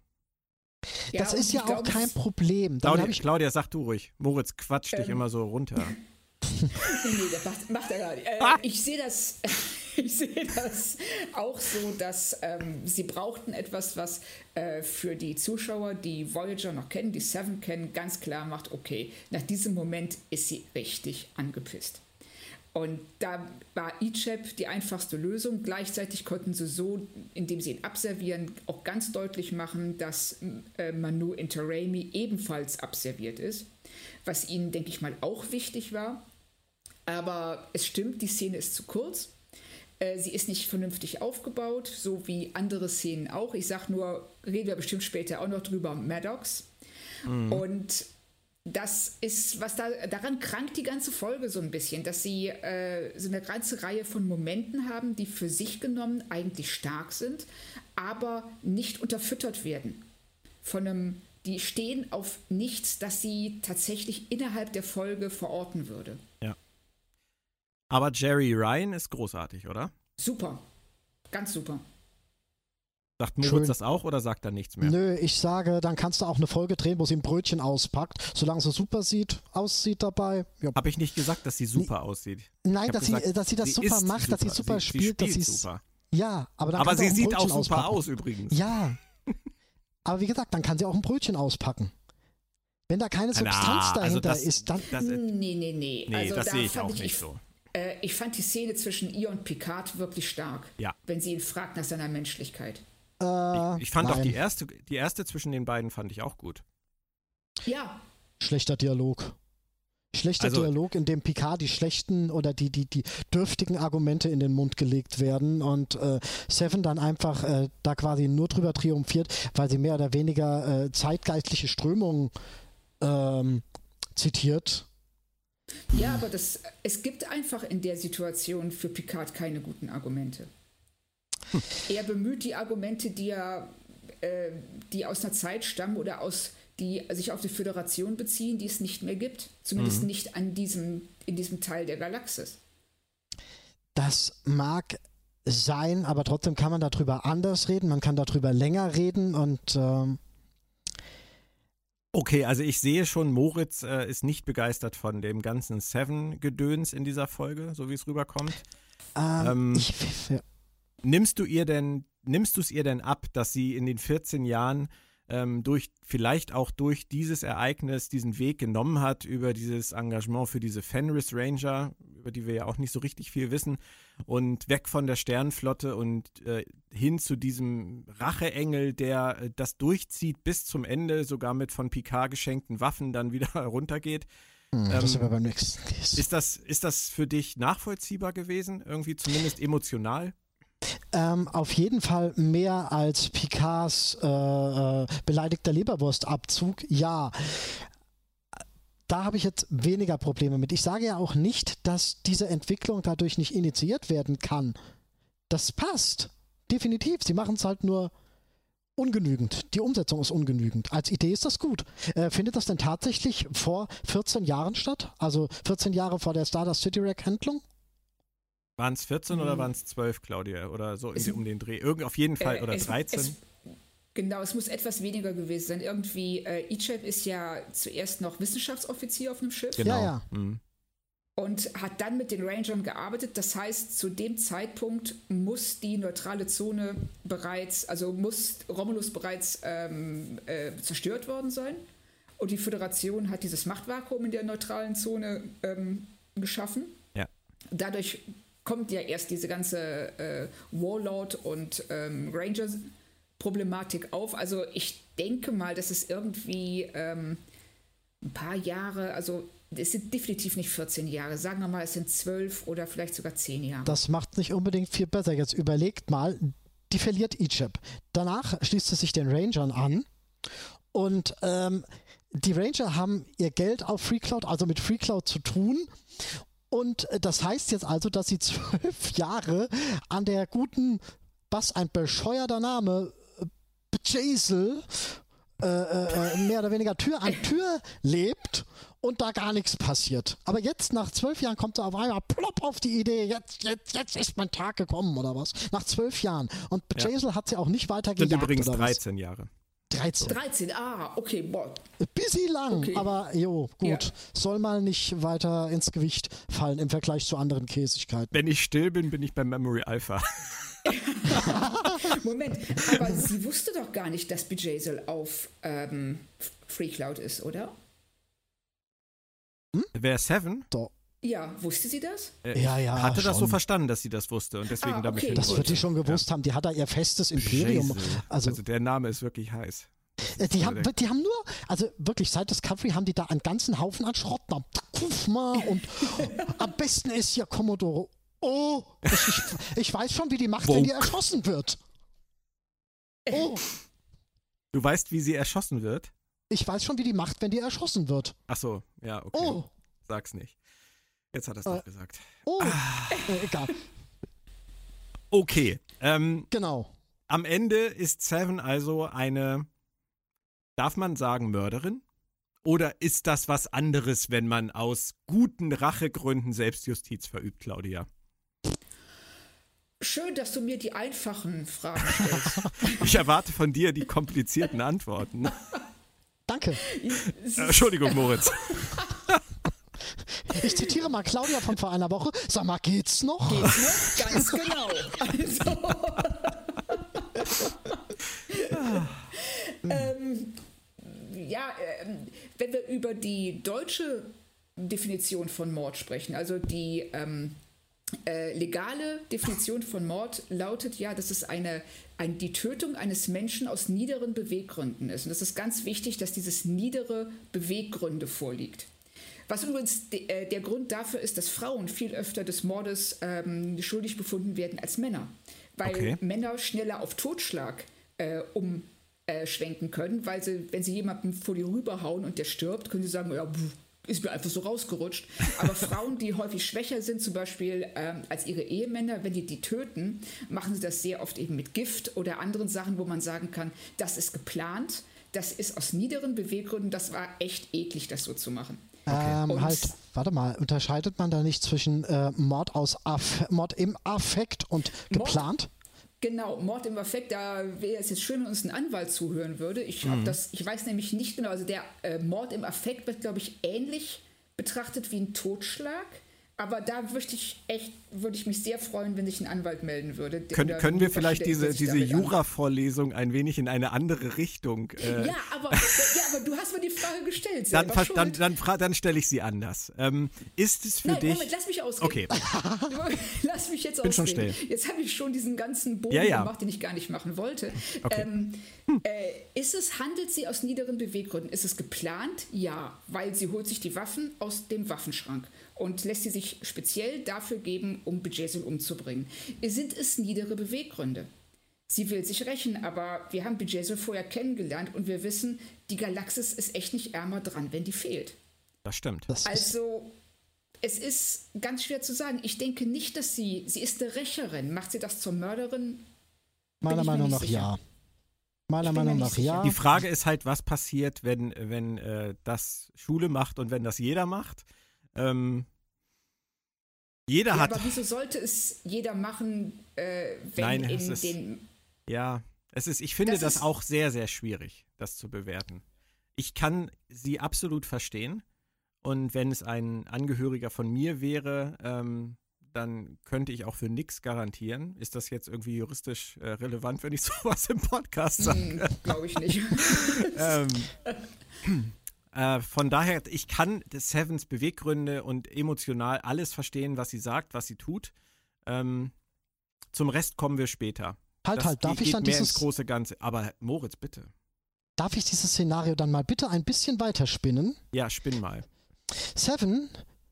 Ja,
das ist ja auch kein Problem.
Claudia,
habe ich
Claudia, sag du ruhig. Moritz quatscht dich
Ähm.
immer so runter.
Nee, nee, das macht, macht er gar nicht. Äh,
Ah.
Ich sehe das, ich sehe das auch so, dass ähm, sie brauchten etwas, was äh, für die Zuschauer, die Voyager noch kennen, die Seven kennen, ganz klar macht, okay, nach diesem Moment ist sie richtig angepisst. Und da war Ichep die einfachste Lösung. Gleichzeitig konnten sie so, indem sie ihn abservieren, auch ganz deutlich machen, dass äh, Manu Interrami ebenfalls abserviert ist. Was ihnen, denke ich mal, auch wichtig war. Aber es stimmt, die Szene ist zu kurz. Äh, sie ist nicht vernünftig aufgebaut, so wie andere Szenen auch. Ich sage nur, reden wir bestimmt später auch noch drüber, Maddox. Mhm. Und das ist, was da, daran krankt die ganze Folge so ein bisschen, dass sie äh, so eine ganze Reihe von Momenten haben, die für sich genommen eigentlich stark sind, aber nicht unterfüttert werden. Von einem, die stehen auf nichts, das sie tatsächlich innerhalb der Folge verorten würde.
Ja. Aber Jerry Ryan ist großartig, oder?
Super. Ganz super.
Sagt Moritz Schön. das auch oder sagt er nichts mehr?
Nö, ich sage, dann kannst du auch eine Folge drehen, wo sie ein Brötchen auspackt, solange sie super sieht, aussieht dabei.
Ja. Habe ich nicht gesagt, dass sie super N aussieht.
Nein, dass, gesagt, sie, dass sie das sie super macht, super. dass sie super sie, spielt, sie spielt dass sie super. Ja, aber dann
Aber sie auch sieht auch super auspacken. aus übrigens.
Ja. aber wie gesagt, dann kann sie auch ein Brötchen auspacken. Wenn da keine Substanz Na, also dahinter also das, ist, dann.
Das, nee, nee,
nee. Nee, also das da sehe ich auch ich, nicht so.
Äh, ich fand die Szene zwischen ihr und Picard wirklich stark.
Ja.
Wenn sie ihn fragt nach seiner Menschlichkeit.
Äh, ich, ich, fand nein. auch die erste, die erste zwischen den beiden fand ich auch gut.
Ja.
Schlechter Dialog. Schlechter also, Dialog, in dem Picard die schlechten oder die, die, die dürftigen Argumente in den Mund gelegt werden und äh, Seven dann einfach äh, da quasi nur drüber triumphiert, weil sie mehr oder weniger äh, zeitgeistliche Strömungen ähm, zitiert.
Ja, aber das, es gibt einfach in der Situation für Picard keine guten Argumente. Er bemüht die Argumente, die, er, äh, die aus einer Zeit stammen oder aus, die sich auf die Föderation beziehen, die es nicht mehr gibt. Zumindest mhm. nicht an diesem, in diesem Teil der Galaxis.
Das mag sein, aber trotzdem kann man darüber anders reden, man kann darüber länger reden und ähm
Okay, also ich sehe schon, Moritz äh, ist nicht begeistert von dem ganzen Seven-Gedöns in dieser Folge, so wie es rüberkommt.
Ähm, ähm, ich, ja.
Nimmst du ihr denn, nimmst du es ihr denn ab, dass sie in den 14 Jahren ähm, durch, vielleicht auch durch dieses Ereignis diesen Weg genommen hat, über dieses Engagement für diese Fenris Ranger, über die wir ja auch nicht so richtig viel wissen, und weg von der Sternflotte und äh, hin zu diesem Racheengel, der äh, das durchzieht bis zum Ende, sogar mit von Picard geschenkten Waffen dann wieder runtergeht.
Hm, das ähm, ist aber beim nächsten.
Ist das, ist das für dich nachvollziehbar gewesen, irgendwie zumindest emotional?
Ähm, auf jeden Fall mehr als Picards äh, äh, beleidigter Leberwurstabzug, ja. Da habe ich jetzt weniger Probleme mit. Ich sage ja auch nicht, dass diese Entwicklung dadurch nicht initiiert werden kann. Das passt. Definitiv. Sie machen es halt nur ungenügend. Die Umsetzung ist ungenügend. Als Idee ist das gut. Äh, findet das denn tatsächlich vor 14 Jahren statt? Also 14 Jahre vor der Stardust City Rack Handlung?
Waren es 14 mhm. oder waren es 12, Claudia? Oder so es, um den Dreh? Irgend, auf jeden Fall, äh, oder es, 13? Es,
genau, es muss etwas weniger gewesen sein. Irgendwie, äh, Icheb ist ja zuerst noch Wissenschaftsoffizier auf einem Schiff.
Genau. Ja, ja.
Mhm. Und hat dann mit den Rangern gearbeitet. Das heißt, zu dem Zeitpunkt muss die neutrale Zone bereits, also muss Romulus bereits ähm, äh, zerstört worden sein. Und die Föderation hat dieses Machtvakuum in der neutralen Zone ähm, geschaffen.
Ja.
Dadurch kommt ja erst diese ganze äh, Warlord und ähm, Rangers Problematik auf. Also ich denke mal, dass es irgendwie ähm, ein paar Jahre, also es sind definitiv nicht 14 Jahre, sagen wir mal, es sind 12 oder vielleicht sogar 10 Jahre.
Das macht nicht unbedingt viel besser. Jetzt überlegt mal, die verliert Egypt. Danach schließt sie sich den Rangern an und ähm, die Ranger haben ihr Geld auf FreeCloud, also mit FreeCloud zu tun und äh, das heißt jetzt also, dass sie zwölf Jahre an der guten, was ein bescheuerter Name, Jaisel, äh, äh, äh, mehr oder weniger Tür an Tür lebt und da gar nichts passiert. Aber jetzt nach zwölf Jahren kommt er auf einmal plopp auf die Idee, jetzt, jetzt, jetzt ist mein Tag gekommen oder was. Nach zwölf Jahren. Und Jaisel ja. hat sie auch nicht weiter gejagt.
Sind übrigens 13 Jahre.
13.
13, ah, okay, boah.
Busy lang, okay. aber jo, gut. Ja. Soll mal nicht weiter ins Gewicht fallen im Vergleich zu anderen Käsigkeiten.
Wenn ich still bin, bin ich bei Memory Alpha.
Moment, aber sie wusste doch gar nicht, dass Bejazel auf ähm, FreeCloud ist, oder?
Hm? Wer Seven?
Doch.
Ja, wusste sie das?
Äh,
Ja, ja,
hatte das so
schon.
verstanden, dass sie das wusste und deswegen
Ah,
damit
okay.
hin
Das wird die schon gewusst haben. Die hat da ihr festes Imperium. Also,
Also der Name ist wirklich heiß.
äh, die, haben, die haben nur, also wirklich, seit Discovery haben die da einen ganzen Haufen an Schrott. Mal, und am besten ist hier Commodore. Oh, ich, ich, weiß schon, wie die macht, wenn die
Woke.
erschossen wird. Oh,
Du weißt, wie sie erschossen wird?
ich weiß schon, wie die macht, wenn die erschossen wird.
Ach so, ja, okay.
Oh,
Sag's nicht. Jetzt hat er es
Äh.
doch gesagt.
oh,
Ah.
äh, egal.
Okay, ähm,
Genau.
am Ende ist Seven also eine, darf man sagen, Mörderin? Oder ist das was anderes, wenn man aus guten Rachegründen Selbstjustiz verübt, Claudia?
Schön, dass du mir die einfachen Fragen stellst.
Ich erwarte von dir die komplizierten Antworten.
Danke.
Äh, Entschuldigung, Moritz.
Ich zitiere mal Claudia von vor einer Woche. Sag mal, geht's noch?
Geht's noch? Ganz genau. Also, ähm, ja, ähm, wenn wir über die deutsche Definition von Mord sprechen, also die ähm, äh, legale Definition von Mord lautet ja, dass es eine, ein, die Tötung eines Menschen aus niederen Beweggründen ist. Und es ist ganz wichtig, dass dieses niedere Beweggründe vorliegt. Was übrigens de, äh, der Grund dafür ist, dass Frauen viel öfter des Mordes ähm, schuldig befunden werden als Männer. Weil
Okay.
Männer schneller auf Totschlag äh, umschwenken können, weil sie, wenn sie jemanden vor die rüberhauen und der stirbt, können sie sagen, ja, pff, ist mir einfach so rausgerutscht. Aber Frauen, die häufig schwächer sind, zum Beispiel ähm, als ihre Ehemänner, wenn die die töten, machen sie das sehr oft eben mit Gift oder anderen Sachen, wo man sagen kann, das ist geplant, das ist aus niederen Beweggründen, das war echt eklig, das so zu machen.
Ähm,
Und-
halt, warte mal, unterscheidet man da nicht zwischen äh, Mord aus Aff Mord im Affekt und
Mord-
geplant?
Genau, Mord im Affekt, da wäre es jetzt schön, wenn uns ein Anwalt zuhören würde. Ich,
Mhm.
das, ich weiß nämlich nicht genau, also der äh, Mord im Affekt wird, glaube ich, ähnlich betrachtet wie ein Totschlag. Aber da möchte ich echt, würde ich mich sehr freuen, wenn sich ein Anwalt melden würde.
Können,
oder
können wir vielleicht diese, diese Jura-Vorlesung ein wenig in eine andere Richtung? Äh,
Ja aber, aber du hast mir die Frage gestellt.
dann dann, dann, dann stelle ich sie anders. Ähm, ist es für
Nein,
dich.
Moment, lass mich ausreden.
Okay.
lass mich jetzt
Bin schon
ausreden.
still.
Jetzt habe ich schon diesen ganzen Bogen
Ja, ja.
gemacht, den ich gar nicht machen wollte.
Okay.
Ähm, äh, ist es, handelt sie aus niederen Beweggründen? Ist es geplant? Ja, weil sie holt sich die Waffen aus dem Waffenschrank und lässt sie sich speziell dafür geben, um Bejesul umzubringen. Sind es niedere Beweggründe? Sie will sich rächen, aber wir haben Bejesul vorher kennengelernt und wir wissen, die Galaxis ist echt nicht ärmer dran, wenn die fehlt.
Das stimmt.
Das
Also, es ist ganz schwer zu sagen. Ich denke nicht, dass sie, sie ist eine Rächerin. Macht sie das zur Mörderin?
meiner Meinung nach
sicher.
ja. Meiner Meinung nach
sicher.
ja.
Die Frage ist halt, was passiert, wenn, wenn äh, das Schule macht und wenn das jeder macht. Ähm, jeder
Ja,
hat.
aber wieso sollte es jeder machen, äh, wenn
Nein,
in
es ist-
den.
Ja, es ist, ich finde
Das
das, auch sehr, sehr schwierig, das zu bewerten. Ich kann sie absolut verstehen. Und wenn es ein Angehöriger von mir wäre, ähm, dann könnte ich auch für nichts garantieren. Ist das jetzt irgendwie juristisch äh, relevant, wenn ich sowas im Podcast sage?
Glaube ich nicht.
ähm, äh, von daher, ich kann Sevens Beweggründe und emotional alles verstehen, was sie sagt, was sie tut. Ähm, zum Rest kommen wir später.
Halt,
Das
halt, darf
geht
ich dann
mehr ins
dieses,
große Ganze. Aber Moritz, bitte.
darf ich dieses Szenario dann mal bitte ein bisschen weiterspinnen?
Ja, spinn mal.
Seven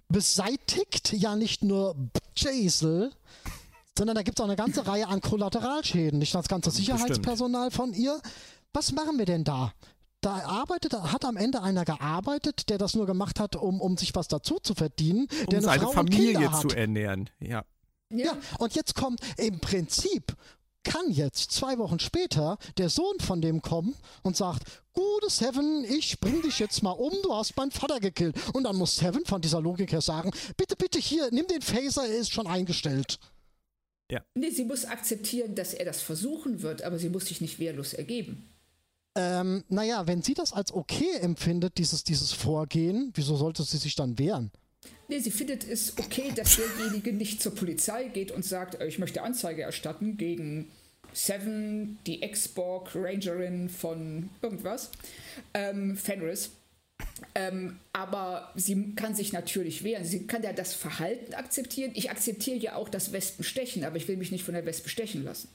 beseitigt ja nicht nur Jaisel, sondern da gibt es auch eine ganze Reihe an Kollateralschäden. Nicht das ganze Sicherheitspersonal von ihr. Was machen wir denn da? Da arbeitet, hat am Ende einer gearbeitet, der das nur gemacht hat, um, um sich was dazu zu verdienen,
Um
der eine
seine
Frau
Familie zu ernähren. Ja.
Ja, und jetzt kommt im Prinzip kann jetzt zwei Wochen später der Sohn von dem kommen und sagt, gute Seven, ich bring dich jetzt mal um, du hast meinen Vater gekillt. Und dann muss Seven von dieser Logik her sagen, bitte, bitte hier, nimm den Phaser, er ist schon eingestellt.
nee, sie muss akzeptieren, dass er das versuchen wird, aber sie muss sich nicht wehrlos ergeben.
Ähm, naja, wenn sie das als okay empfindet, dieses, dieses Vorgehen, wieso sollte sie sich dann wehren?
Nee, sie findet es okay, dass derjenige nicht zur Polizei geht und sagt, äh, ich möchte Anzeige erstatten gegen Seven, die Ex-Borg Rangerin von irgendwas, ähm, Fenris. Ähm, aber sie kann sich natürlich wehren. Sie kann ja das Verhalten akzeptieren. Ich akzeptiere ja auch das Wespenstechen, aber ich will mich nicht von der Wespe stechen lassen.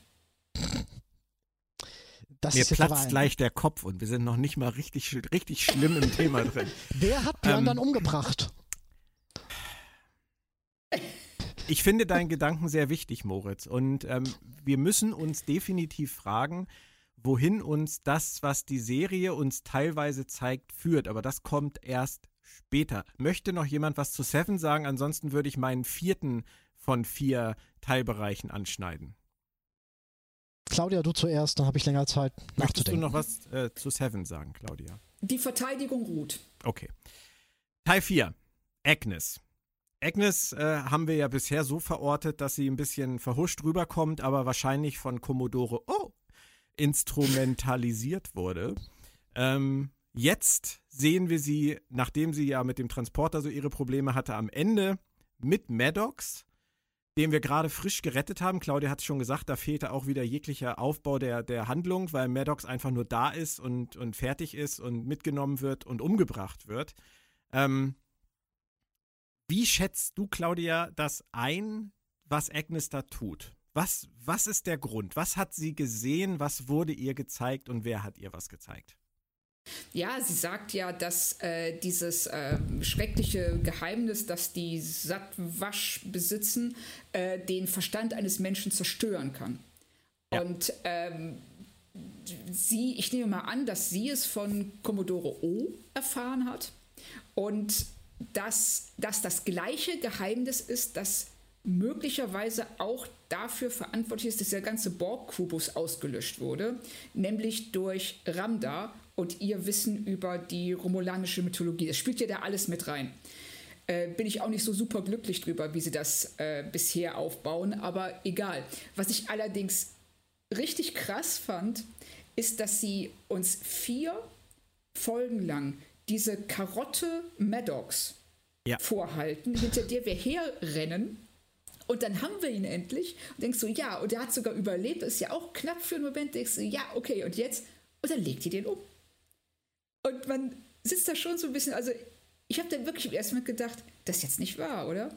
Das Mir platzt gleich der Kopf und wir sind noch nicht mal richtig, richtig schlimm im Thema drin.
Wer hat Björn ähm, dann umgebracht?
Ich finde deinen Gedanken sehr wichtig, Moritz. Und ähm, wir müssen uns definitiv fragen, wohin uns das, was die Serie uns teilweise zeigt, führt. Aber das kommt erst später. Möchte noch jemand was zu Seven sagen? Ansonsten würde ich meinen vierten von vier Teilbereichen anschneiden.
Claudia, du zuerst, dann habe ich länger Zeit
Möchtest nachzudenken. Möchtest du noch was äh, zu Seven sagen, Claudia?
Die Verteidigung ruht.
Okay. Teil 4. Agnes. Agnes äh, haben wir ja bisher so verortet, dass sie ein bisschen verhuscht rüberkommt, aber wahrscheinlich von Commodore oh, instrumentalisiert wurde. Ähm, jetzt sehen wir sie, nachdem sie ja mit dem Transporter so ihre Probleme hatte, am Ende mit Maddox den wir gerade frisch gerettet haben. Claudia hat es schon gesagt, da fehlte auch wieder jeglicher Aufbau der, der Handlung, weil Maddox einfach nur da ist und, und fertig ist und mitgenommen wird und umgebracht wird. Ähm, wie schätzt du, Claudia, das ein, was Agnes da tut? Was, was ist der Grund? Was hat sie gesehen? Was wurde ihr gezeigt und wer hat ihr was gezeigt?
Ja, sie sagt ja, dass äh, dieses äh, schreckliche Geheimnis, das die Sattwasch besitzen, äh, den Verstand eines Menschen zerstören kann. Ja. Und ähm, sie, ich nehme mal an, dass sie es von Commodore O erfahren hat und dass, dass das gleiche Geheimnis ist, das möglicherweise auch dafür verantwortlich ist, dass der ganze Borg-Kubus ausgelöscht wurde, nämlich durch Ramda und ihr Wissen über die romulanische Mythologie. Das spielt ja da alles mit rein. Äh, bin ich auch nicht so super glücklich drüber, wie sie das äh, bisher aufbauen, aber egal. Was ich allerdings richtig krass fand, ist, dass sie uns vier Folgen lang diese Karotte Maddox ja. vorhalten, hinter der wir herrennen. Und dann haben wir ihn endlich und denkst so, ja, und er hat sogar überlebt, das ist ja auch knapp für einen Moment, denkst du, ja, okay, und jetzt? Und dann legt ihr den um. Und man sitzt da schon so ein bisschen, also ich habe dann wirklich Moment gedacht, das ist jetzt nicht wahr, oder?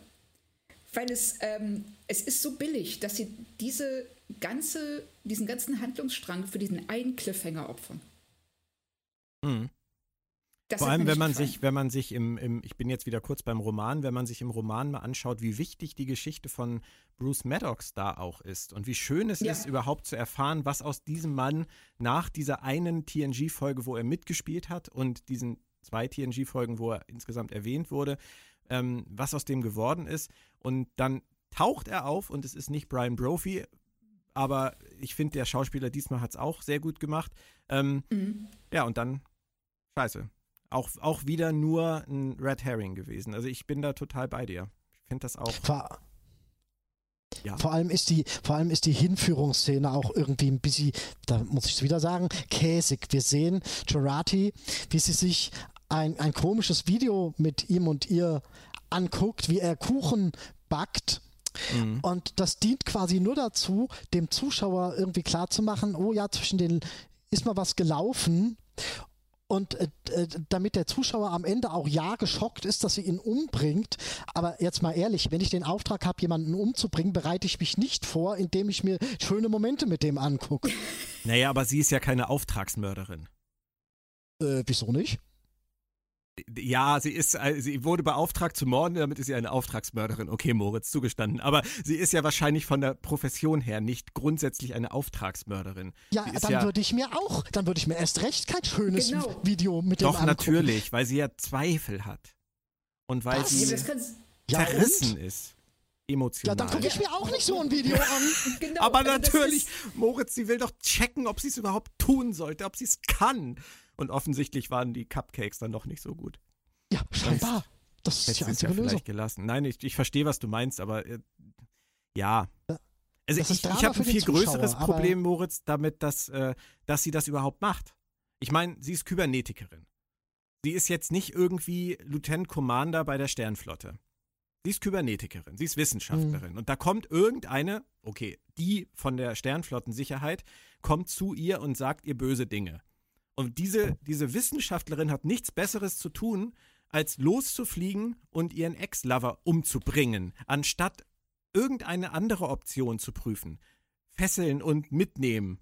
Weil es, ähm, es ist so billig, dass sie diese ganze, diesen ganzen Handlungsstrang für diesen einen Cliffhanger opfern.
Mhm. Das Vor allem, wenn man gefallen. sich, wenn man sich im, im, ich bin jetzt wieder kurz beim Roman, wenn man sich im Roman mal anschaut, wie wichtig die Geschichte von Bruce Maddox da auch ist und wie schön es ja. ist, überhaupt zu erfahren, was aus diesem Mann nach dieser einen TNG-Folge, wo er mitgespielt hat und diesen zwei TNG-Folgen, wo er insgesamt erwähnt wurde, ähm, was aus dem geworden ist. Und dann taucht er auf und es ist nicht Brian Brophy, aber ich finde, der Schauspieler diesmal hat es auch sehr gut gemacht. Ähm, mhm. Ja, und dann, scheiße, auch, auch wieder nur ein Red Herring gewesen. Also ich bin da total bei dir. Ich finde das auch.
Vor, ja. vor, allem ist die, vor allem ist die Hinführungsszene auch irgendwie ein bisschen, da muss ich es wieder sagen, käsig. Wir sehen Gerati, wie sie sich ein, ein komisches Video mit ihm und ihr anguckt, wie er Kuchen backt. Mhm. Und das dient quasi nur dazu, dem Zuschauer irgendwie klarzumachen, oh ja, zwischen den ist mal was gelaufen und äh, äh, damit der Zuschauer am Ende auch ja geschockt ist, dass sie ihn umbringt. Aber jetzt mal ehrlich, wenn ich den Auftrag habe, jemanden umzubringen, bereite ich mich nicht vor, indem ich mir schöne Momente mit dem angucke.
Naja, aber sie ist ja keine Auftragsmörderin.
Äh, wieso nicht?
Ja, sie ist, äh, sie wurde beauftragt zu morden, damit ist sie eine Auftragsmörderin. Okay, Moritz, zugestanden. Aber sie ist ja wahrscheinlich von der Profession her nicht grundsätzlich eine Auftragsmörderin.
Ja, dann ja würde ich mir auch, dann würde ich mir erst recht kein schönes genau. Video mit Doch, dem Doch,
natürlich, weil sie ja Zweifel hat. Und weil Was? sie ja, zerrissen und? ist. Emotional.
Ja, dann gucke ich mir auch nicht so ein Video an.
genau, Aber also natürlich, Moritz, sie will doch checken, ob sie es überhaupt tun sollte, ob sie es kann. Und offensichtlich waren die Cupcakes dann doch nicht so gut.
Ja, scheinbar. Das ist die einzige ja Lösung. vielleicht
gelassen. Nein, ich, ich verstehe, was du meinst, aber äh, ja. Also ich, ich habe ein viel größeres Problem, Moritz, damit, dass, äh, dass sie das überhaupt macht. Ich meine, sie ist Kybernetikerin. Sie ist jetzt nicht irgendwie Lieutenant Commander bei der Sternflotte. Sie ist Kybernetikerin, sie ist Wissenschaftlerin. Mhm. Und da kommt irgendeine, okay, die von der Sternflottensicherheit, kommt zu ihr und sagt ihr böse Dinge. Und diese, diese Wissenschaftlerin hat nichts Besseres zu tun, als loszufliegen und ihren Ex-Lover umzubringen, anstatt irgendeine andere Option zu prüfen. Fesseln und mitnehmen.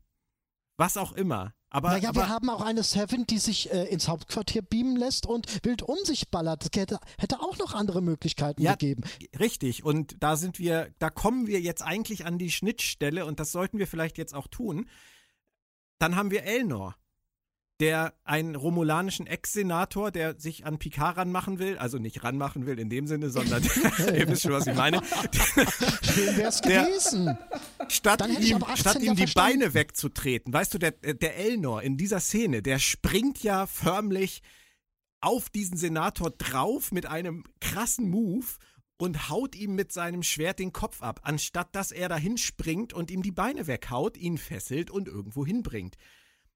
Was auch immer. Aber,
naja,
aber,
wir haben auch eine Seven, die sich äh, ins Hauptquartier beamen lässt und wild um sich ballert. Es hätte, hätte auch noch andere Möglichkeiten
ja,
gegeben.
Richtig. Und da sind wir, da kommen wir jetzt eigentlich an die Schnittstelle und das sollten wir vielleicht jetzt auch tun. Dann haben wir Elnor der einen romulanischen Ex-Senator, der sich an Picard ranmachen will, also nicht ranmachen will in dem Sinne, sondern ihr wisst schon, was ich meine.
Schön wär's gewesen.
Statt ihm, statt ihm die Beine wegzutreten, weißt du, der, der Elnor in dieser Szene, der springt ja förmlich auf diesen Senator drauf mit einem krassen Move und haut ihm mit seinem Schwert den Kopf ab, anstatt dass er dahin springt und ihm die Beine weghaut, ihn fesselt und irgendwo hinbringt.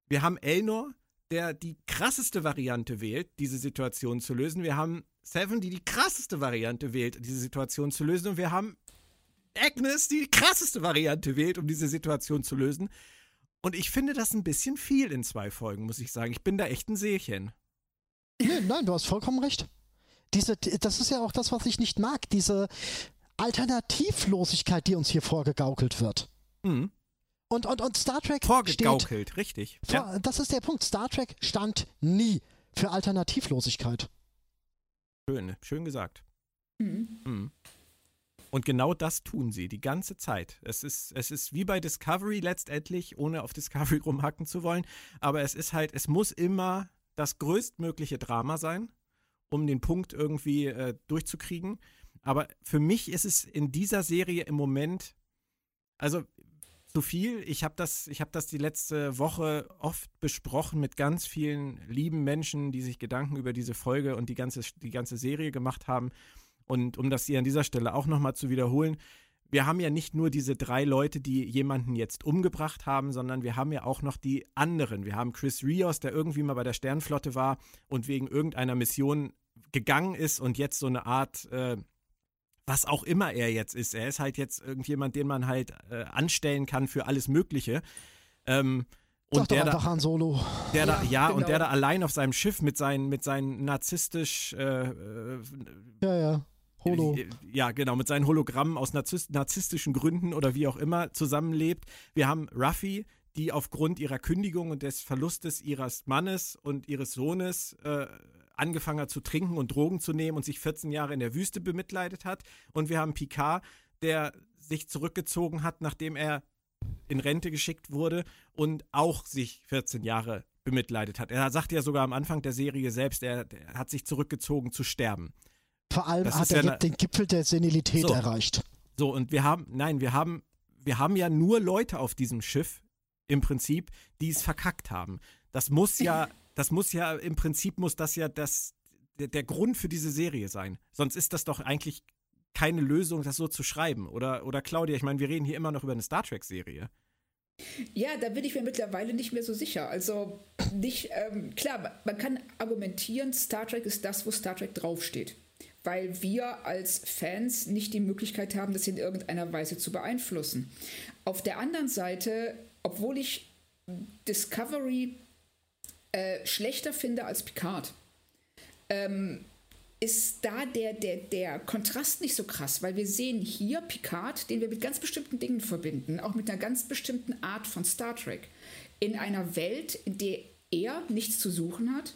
Wir haben Elnor, der die krasseste Variante wählt, diese Situation zu lösen. Wir haben Seven, die die krasseste Variante wählt, diese Situation zu lösen. Und wir haben Agnes, die die krasseste Variante wählt, um diese Situation zu lösen. Und ich finde das ein bisschen viel in zwei Folgen, muss ich sagen. Ich bin da echt ein Seelchen.
Nee, nein, du hast vollkommen recht. Diese, das ist ja auch das, was ich nicht mag, diese Alternativlosigkeit, die uns hier vorgegaukelt wird. Mhm. Und, und, und Star Trek.
Vorgegaukelt,
steht,
richtig.
Vor, ja. Das ist der Punkt. Star Trek stand nie für Alternativlosigkeit.
Schön, schön gesagt. Mhm. Mhm. Und genau das tun sie die ganze Zeit. Es ist, es ist wie bei Discovery letztendlich, ohne auf Discovery rumhacken zu wollen. Aber es ist halt, es muss immer das größtmögliche Drama sein, um den Punkt irgendwie äh, durchzukriegen. Aber für mich ist es in dieser Serie im Moment, also zu viel. Ich habe das, hab das die letzte Woche oft besprochen mit ganz vielen lieben Menschen, die sich Gedanken über diese Folge und die ganze, die ganze Serie gemacht haben. Und um das hier an dieser Stelle auch nochmal zu wiederholen, wir haben ja nicht nur diese drei Leute, die jemanden jetzt umgebracht haben, sondern wir haben ja auch noch die anderen. Wir haben Chris Rios, der irgendwie mal bei der Sternflotte war und wegen irgendeiner Mission gegangen ist und jetzt so eine Art äh, was auch immer er jetzt ist. Er ist halt jetzt irgendjemand, den man halt äh, anstellen kann für alles Mögliche. Ähm, und der da,
Han Solo.
Der da, ja, ja genau. und der da allein auf seinem Schiff mit seinen, mit seinen narzisstisch. Äh,
äh ja, ja. Holo.
Äh, ja, genau, mit seinen Hologrammen aus narzisstischen Gründen oder wie auch immer zusammenlebt. Wir haben Ruffy, die aufgrund ihrer Kündigung und des Verlustes ihres Mannes und ihres Sohnes äh, angefangen hat zu trinken und Drogen zu nehmen und sich 14 Jahre in der Wüste bemitleidet hat. Und wir haben Picard, der sich zurückgezogen hat, nachdem er in Rente geschickt wurde und auch sich 14 Jahre bemitleidet hat. Er sagt ja sogar am Anfang der Serie selbst, er, er hat sich zurückgezogen zu sterben.
Vor allem das hat er ja den Gipfel der Senilität
so,
erreicht.
So, und wir haben, nein, wir haben, wir haben ja nur Leute auf diesem Schiff, im Prinzip, die es verkackt haben. Das muss ja das muss ja, im Prinzip muss das ja das, der, der Grund für diese Serie sein. Sonst ist das doch eigentlich keine Lösung, das so zu schreiben. Oder, oder Claudia, ich meine, wir reden hier immer noch über eine Star Trek-Serie.
Ja, da bin ich mir mittlerweile nicht mehr so sicher. Also nicht, ähm, klar, man kann argumentieren, Star Trek ist das, wo Star Trek draufsteht. Weil wir als Fans nicht die Möglichkeit haben, das in irgendeiner Weise zu beeinflussen. Auf der anderen Seite, obwohl ich Discovery äh, schlechter finde als Picard, ähm, ist da der, der, der Kontrast nicht so krass, weil wir sehen hier Picard, den wir mit ganz bestimmten Dingen verbinden, auch mit einer ganz bestimmten Art von Star Trek, in einer Welt, in der er nichts zu suchen hat,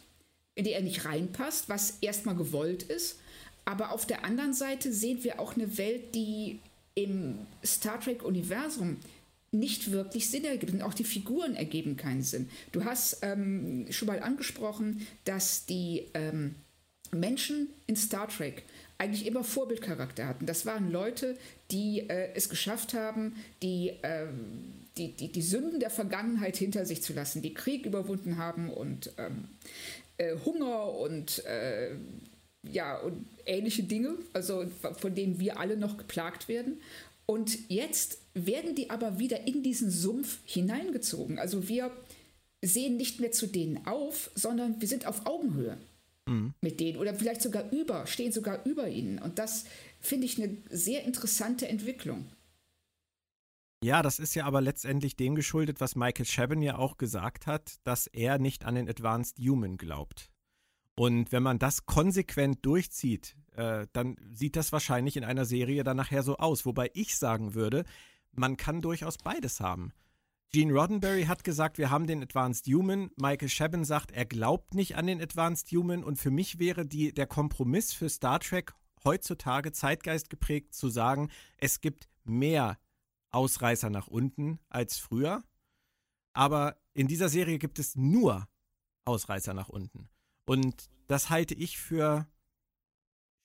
in der er nicht reinpasst, was erstmal gewollt ist. Aber auf der anderen Seite sehen wir auch eine Welt, die im Star Trek-Universum nicht wirklich Sinn ergibt und auch die Figuren ergeben keinen Sinn. Du hast ähm, schon mal angesprochen, dass die ähm, Menschen in Star Trek eigentlich immer Vorbildcharakter hatten. Das waren Leute, die äh, es geschafft haben, die, äh, die, die, die, Sünden der Vergangenheit hinter sich zu lassen, die Krieg überwunden haben und ähm, äh, Hunger und äh, ja, und ähnliche Dinge, also von denen wir alle noch geplagt werden. Und jetzt werden die aber wieder in diesen Sumpf hineingezogen. Also wir sehen nicht mehr zu denen auf, sondern wir sind auf Augenhöhe mhm. mit denen oder vielleicht sogar über, stehen sogar über ihnen. Und das finde ich eine sehr interessante Entwicklung.
Ja, das ist ja aber letztendlich dem geschuldet, was Michael Chabon ja auch gesagt hat, dass er nicht an den Advanced Human glaubt. Und wenn man das konsequent durchzieht, äh, dann sieht das wahrscheinlich in einer Serie dann nachher so aus. Wobei ich sagen würde, man kann durchaus beides haben. Gene Roddenberry hat gesagt, wir haben den Advanced Human. Michael Chabon sagt, er glaubt nicht an den Advanced Human. Und für mich wäre die, der Kompromiss für Star Trek heutzutage Zeitgeist geprägt zu sagen, es gibt mehr Ausreißer nach unten als früher. Aber in dieser Serie gibt es nur Ausreißer nach unten. Und das halte ich für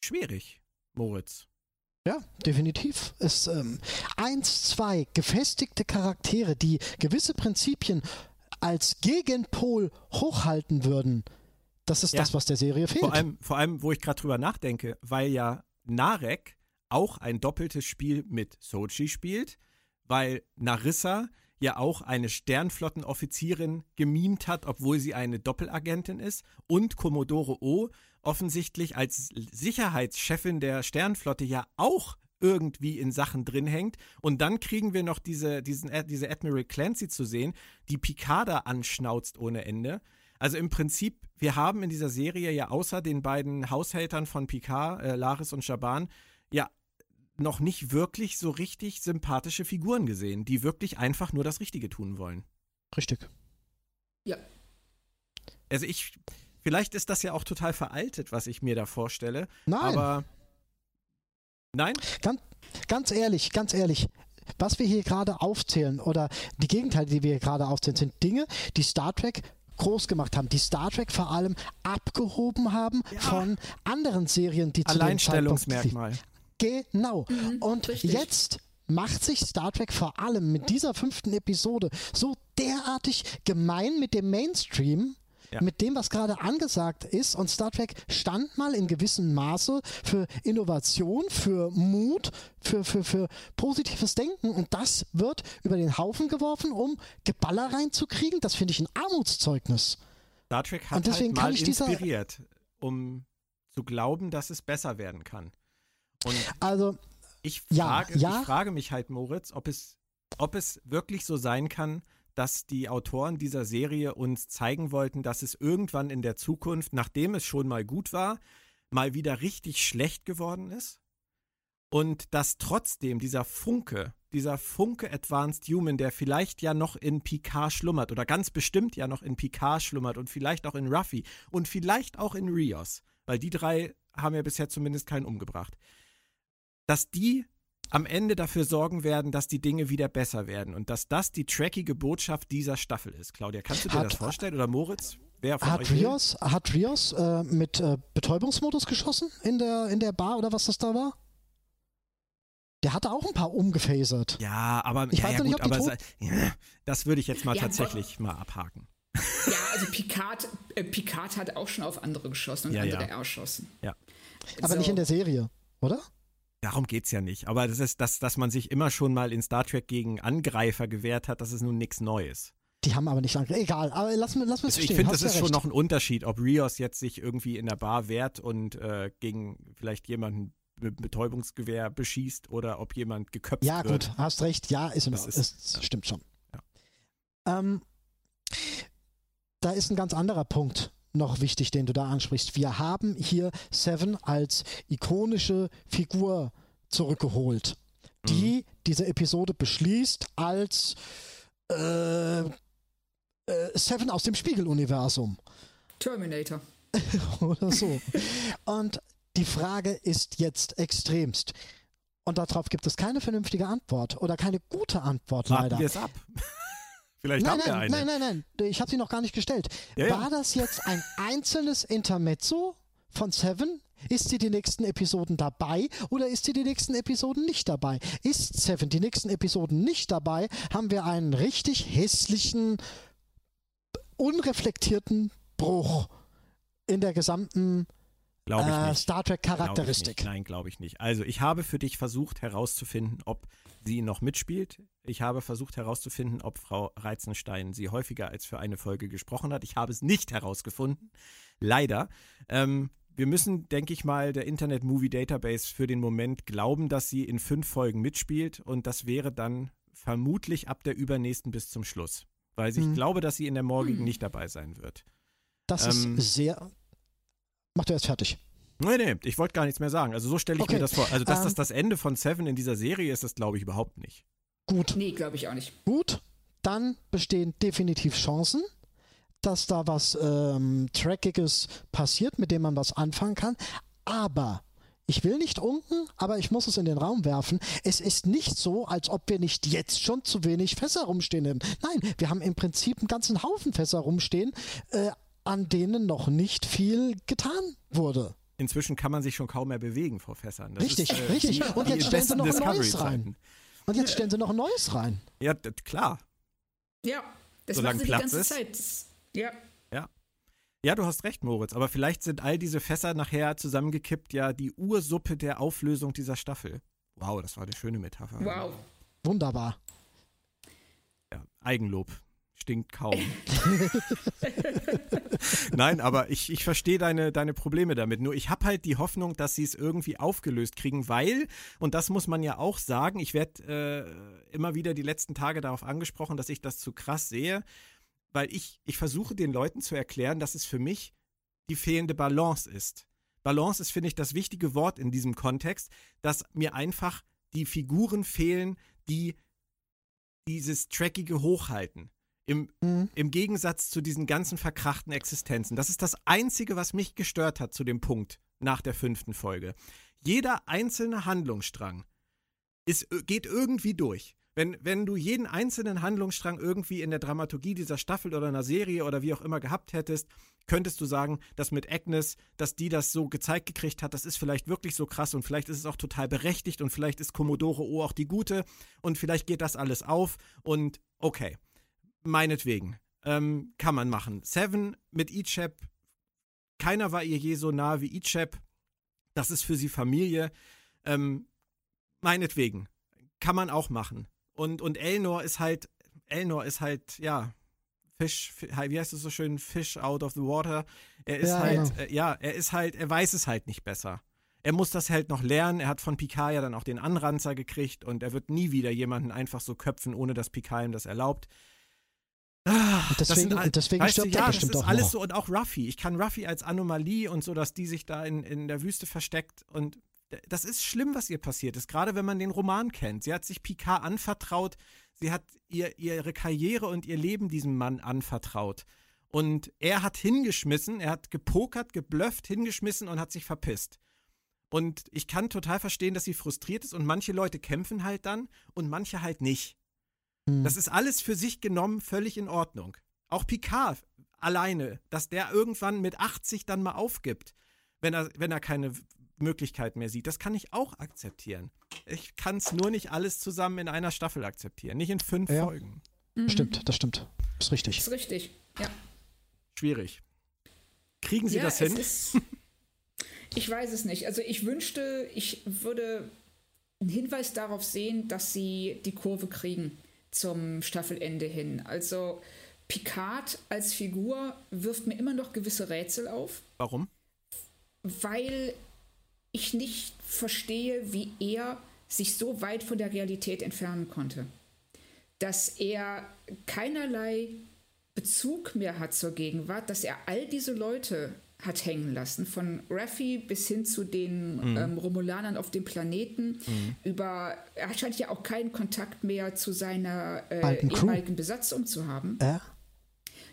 schwierig, Moritz.
Ja, definitiv. Es ähm, eins, zwei gefestigte Charaktere, die gewisse Prinzipien als Gegenpol hochhalten würden. Das ist ja. das, was der Serie fehlt.
Vor allem, vor allem wo ich gerade drüber nachdenke, weil ja Narek auch ein doppeltes Spiel mit Sochi spielt, weil Narissa ja auch eine Sternflottenoffizierin gemimt hat, obwohl sie eine Doppelagentin ist und Commodore O offensichtlich als Sicherheitschefin der Sternflotte ja auch irgendwie in Sachen drin hängt. Und dann kriegen wir noch diese, diesen, diese Admiral Clancy zu sehen, die Picard anschnauzt ohne Ende. Also im Prinzip, wir haben in dieser Serie ja außer den beiden Haushältern von Picard, äh, Laris und Shaban, ja noch nicht wirklich so richtig sympathische Figuren gesehen, die wirklich einfach nur das Richtige tun wollen.
Richtig.
Ja.
Also ich, vielleicht ist das ja auch total veraltet, was ich mir da vorstelle.
Nein.
Aber nein?
Ganz, ganz ehrlich, ganz ehrlich. Was wir hier gerade aufzählen oder die Gegenteile, die wir hier gerade aufzählen, sind Dinge, die Star Trek groß gemacht haben, die Star Trek vor allem abgehoben haben ja. von anderen Serien, die zu
Alleinstellungsmerkmal.
Genau. Mhm, und richtig. jetzt macht sich Star Trek vor allem mit dieser fünften Episode so derartig gemein mit dem Mainstream, ja. mit dem, was gerade angesagt ist. Und Star Trek stand mal in gewissem Maße für Innovation, für Mut, für, für, für positives Denken. Und das wird über den Haufen geworfen, um Geballer reinzukriegen. Das finde ich ein Armutszeugnis.
Star Trek hat halt mal inspiriert, um zu glauben, dass es besser werden kann. Und
also,
ich frage, ja, ja. ich frage mich halt, Moritz, ob es, ob es wirklich so sein kann, dass die Autoren dieser Serie uns zeigen wollten, dass es irgendwann in der Zukunft, nachdem es schon mal gut war, mal wieder richtig schlecht geworden ist. Und dass trotzdem dieser Funke, dieser Funke Advanced Human, der vielleicht ja noch in Picard schlummert oder ganz bestimmt ja noch in Picard schlummert und vielleicht auch in Ruffy und vielleicht auch in Rios, weil die drei haben ja bisher zumindest keinen umgebracht dass die am Ende dafür sorgen werden, dass die Dinge wieder besser werden und dass das die trackige Botschaft dieser Staffel ist. Claudia, kannst du dir hat, das vorstellen? Oder Moritz?
Wer von hat, euch Rios, hat Rios äh, mit äh, Betäubungsmodus geschossen in der, in der Bar oder was das da war? Der hatte auch ein paar umgefasert.
Ja, aber ich ja, weiß ja, nicht, gut, aber ja, das würde ich jetzt mal ja, tatsächlich mal abhaken.
Ja, also Picard, äh, Picard hat auch schon auf andere geschossen und andere erschossen.
Ja.
Aber so. nicht in der Serie, oder?
Darum geht es ja nicht. Aber das ist, dass, dass man sich immer schon mal in Star Trek gegen Angreifer gewehrt hat, das ist nun nichts Neues.
Die haben aber nicht angegriffen. Egal, aber lass, lass
mich also Ich finde, das ist ja schon noch ein Unterschied, ob Rios jetzt sich irgendwie in der Bar wehrt und äh, gegen vielleicht jemanden mit Betäubungsgewehr beschießt oder ob jemand geköpft
ja,
wird.
Ja, gut, hast recht. Ja, ist, das ist, ist stimmt schon. Ja. Ähm, da ist ein ganz anderer Punkt noch wichtig, den du da ansprichst. Wir haben hier Seven als ikonische Figur zurückgeholt, die mhm. diese Episode beschließt als äh, äh, Seven aus dem Spiegeluniversum.
Terminator.
Oder so. Und die Frage ist jetzt extremst. Und darauf gibt es keine vernünftige Antwort oder keine gute Antwort
Warten
leider.
wir es ab. Vielleicht
nein,
haben
wir
eine.
Nein, nein, nein, ich habe sie noch gar nicht gestellt. Ja, War ja. das jetzt ein einzelnes Intermezzo von Seven? Ist sie die nächsten Episoden dabei oder ist sie die nächsten Episoden nicht dabei? Ist Seven die nächsten Episoden nicht dabei, haben wir einen richtig hässlichen, unreflektierten Bruch in der gesamten äh, Star Trek Charakteristik.
Glaub Nein, glaube ich nicht. Also ich habe für dich versucht herauszufinden, ob sie noch mitspielt. Ich habe versucht herauszufinden, ob Frau Reizenstein sie häufiger als für eine Folge gesprochen hat. Ich habe es nicht herausgefunden. Leider. Ähm, wir müssen, denke ich mal, der Internet Movie Database für den Moment glauben, dass sie in fünf Folgen mitspielt und das wäre dann vermutlich ab der übernächsten bis zum Schluss. Weil ich hm. glaube, dass sie in der morgigen hm. nicht dabei sein wird.
Das ähm, ist sehr. Mach du erst fertig.
Nee, nee, ich wollte gar nichts mehr sagen. Also so stelle ich okay. mir das vor. Also, dass ähm, das das Ende von Seven in dieser Serie ist, das glaube ich überhaupt nicht.
Gut.
Nee, glaube ich auch nicht.
Gut, dann bestehen definitiv Chancen, dass da was ähm, Trackiges passiert, mit dem man was anfangen kann. Aber ich will nicht unken, aber ich muss es in den Raum werfen. Es ist nicht so, als ob wir nicht jetzt schon zu wenig Fässer rumstehen hätten. Nein, wir haben im Prinzip einen ganzen Haufen Fässer rumstehen, äh, an denen noch nicht viel getan wurde.
Inzwischen kann man sich schon kaum mehr bewegen vor Fässern.
Das richtig, ist, äh, richtig. Und jetzt stellen sie noch ein neues rein. Und jetzt stellen sie noch ein neues rein.
Ja, klar.
Ja, das
Solange
machen
sie Platz die ganze
ist. Zeit. Ja.
Ja. Ja, du hast recht, Moritz. Aber vielleicht sind all diese Fässer nachher zusammengekippt ja die Ursuppe der Auflösung dieser Staffel. Wow, das war eine schöne Metapher.
Wow.
Wunderbar.
Ja, Eigenlob stinkt kaum. Nein, aber ich, ich verstehe deine, deine Probleme damit. Nur ich habe halt die Hoffnung, dass sie es irgendwie aufgelöst kriegen, weil, und das muss man ja auch sagen, ich werde äh, immer wieder die letzten Tage darauf angesprochen, dass ich das zu krass sehe, weil ich, ich versuche den Leuten zu erklären, dass es für mich die fehlende Balance ist. Balance ist, finde ich, das wichtige Wort in diesem Kontext, dass mir einfach die Figuren fehlen, die dieses Trackige hochhalten. Im, mhm. Im Gegensatz zu diesen ganzen verkrachten Existenzen. Das ist das Einzige, was mich gestört hat zu dem Punkt nach der fünften Folge. Jeder einzelne Handlungsstrang ist, geht irgendwie durch. Wenn, wenn du jeden einzelnen Handlungsstrang irgendwie in der Dramaturgie dieser Staffel oder einer Serie oder wie auch immer gehabt hättest, könntest du sagen, dass mit Agnes, dass die das so gezeigt gekriegt hat, das ist vielleicht wirklich so krass und vielleicht ist es auch total berechtigt und vielleicht ist Commodore O auch die gute und vielleicht geht das alles auf und okay meinetwegen. Ähm, kann man machen. Seven mit Ichep, keiner war ihr je so nah wie Ichep. Das ist für sie Familie. Ähm, meinetwegen. Kann man auch machen. Und, und Elnor ist halt, Elnor ist halt, ja, Fish, wie heißt es so schön, Fish out of the water. Er ist ja, halt, genau. äh, ja, er ist halt, er weiß es halt nicht besser. Er muss das halt noch lernen. Er hat von Picard ja dann auch den Anranzer gekriegt und er wird nie wieder jemanden einfach so köpfen, ohne dass Picard ihm das erlaubt.
Und deswegen, das sind, deswegen weißt stirbt
du, ja,
das bestimmt
ist
auch
alles
noch.
so und auch Ruffy. Ich kann Ruffy als Anomalie und so, dass die sich da in, in der Wüste versteckt und das ist schlimm, was ihr passiert ist, gerade wenn man den Roman kennt. Sie hat sich Picard anvertraut, sie hat ihr, ihre Karriere und ihr Leben diesem Mann anvertraut. Und er hat hingeschmissen, er hat gepokert, geblufft, hingeschmissen und hat sich verpisst. Und ich kann total verstehen, dass sie frustriert ist und manche Leute kämpfen halt dann und manche halt nicht. Hm. Das ist alles für sich genommen völlig in Ordnung. Auch Picard alleine, dass der irgendwann mit 80 dann mal aufgibt, wenn er, wenn er keine Möglichkeit mehr sieht, das kann ich auch akzeptieren. Ich kann es nur nicht alles zusammen in einer Staffel akzeptieren, nicht in fünf ja. Folgen.
Mhm. Stimmt, das stimmt. Das ist richtig.
Das ist richtig, ja.
Schwierig. Kriegen Sie
ja,
das hin?
Ist, ich weiß es nicht. Also ich wünschte, ich würde einen Hinweis darauf sehen, dass sie die Kurve kriegen zum Staffelende hin. Also Picard als Figur wirft mir immer noch gewisse Rätsel auf.
Warum?
Weil ich nicht verstehe, wie er sich so weit von der Realität entfernen konnte. Dass er keinerlei Bezug mehr hat zur Gegenwart, dass er all diese Leute hat hängen lassen, von Raffi bis hin zu den mhm. ähm, Romulanern auf dem Planeten. Mhm. Über er scheint ja auch keinen Kontakt mehr zu seiner äh, ehemaligen Besatzung zu haben.
Ja.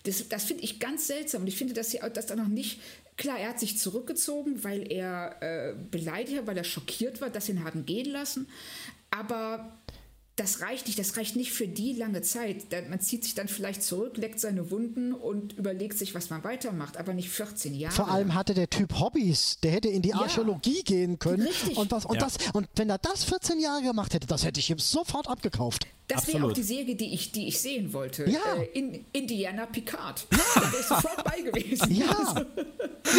Das, das finde ich ganz seltsam und ich finde, dass, sie, dass da noch nicht Klar, er hat sich zurückgezogen, weil er äh, beleidigt war, weil er schockiert war, dass sie ihn haben gehen lassen. Aber das reicht nicht, das reicht nicht für die lange Zeit. Man zieht sich dann vielleicht zurück, leckt seine Wunden und überlegt sich, was man weitermacht, aber nicht 14 Jahre.
Vor allem hatte der Typ Hobbys, der hätte in die Archäologie ja, gehen können. Richtig. Und, was, und, ja. das, und wenn er das 14 Jahre gemacht hätte, das hätte ich ihm sofort abgekauft.
Das wäre auch die Serie, die ich, die ich sehen wollte.
Ja.
Äh, in Indiana Picard. Ja. Da wäre ich sofort bei gewesen.
Ja. Also.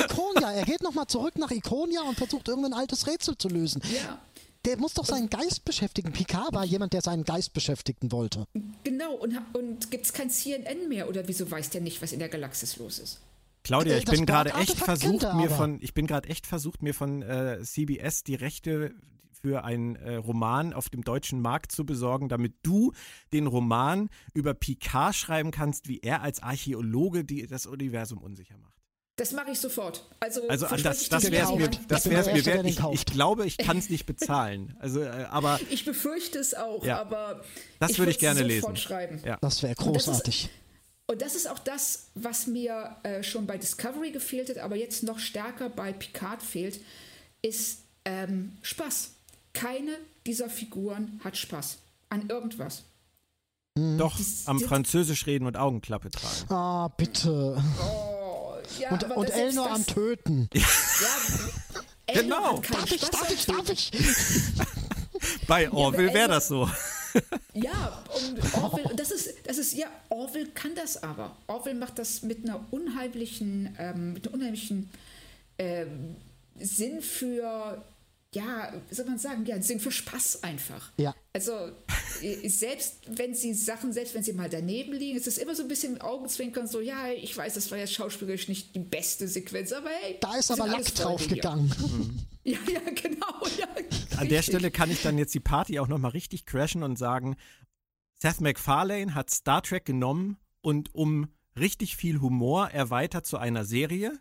Ikonia, er geht nochmal zurück nach Ikonia und versucht irgendein altes Rätsel zu lösen.
Ja
der muss doch seinen Geist beschäftigen. Picard war jemand, der seinen Geist beschäftigen wollte.
Genau, und, und gibt es kein CNN mehr oder wieso weiß der nicht, was in der Galaxis los ist?
Claudia, ich bin gerade echt versucht, mir von, ich bin gerade echt versucht, mir von äh, CBS die Rechte für einen äh, Roman auf dem deutschen Markt zu besorgen, damit du den Roman über Picard schreiben kannst, wie er als Archäologe die, das Universum unsicher macht.
Das mache ich sofort. Also,
also das, das wäre es mir, das wär's mir wert. Ich, ich, glaube, ich kann es nicht bezahlen. Also, äh, aber
ich befürchte es auch, ja. aber
das würde ich gerne lesen.
Schreiben.
Ja. Das wäre großartig.
Und das ist auch das, was mir äh, schon bei Discovery gefehlt hat, aber jetzt noch stärker bei Picard fehlt, ist ähm, Spaß. Keine dieser Figuren hat Spaß an irgendwas.
Doch, die, am Französisch reden und Augenklappe tragen.
Ah, bitte.
Oh, ja,
und und Elnor am Töten.
Ja,
genau.
Darf ich, darf ich, darf ich?
Bei Orville wäre das so.
Ja, und Orwell, das ist, das ist, ja, Orwell kann das aber. Orwell macht das mit einer unheimlichen, ähm, mit einem unheimlichen ähm, Sinn für, ja, wie soll man sagen, ja, Sinn für Spaß einfach.
Ja.
Also, äh, selbst wenn sie Sachen, selbst wenn sie mal daneben liegen, ist es immer so ein bisschen Augenzwinkern, so, ja, ich weiß, das war jetzt schauspielerisch nicht die beste Sequenz, aber hey.
Da ist aber Lack draufgegangen.
Ja, ja, genau. Ja,
An der Stelle kann ich dann jetzt die Party auch nochmal richtig crashen und sagen, Seth MacFarlane hat Star Trek genommen und um richtig viel Humor erweitert zu einer Serie.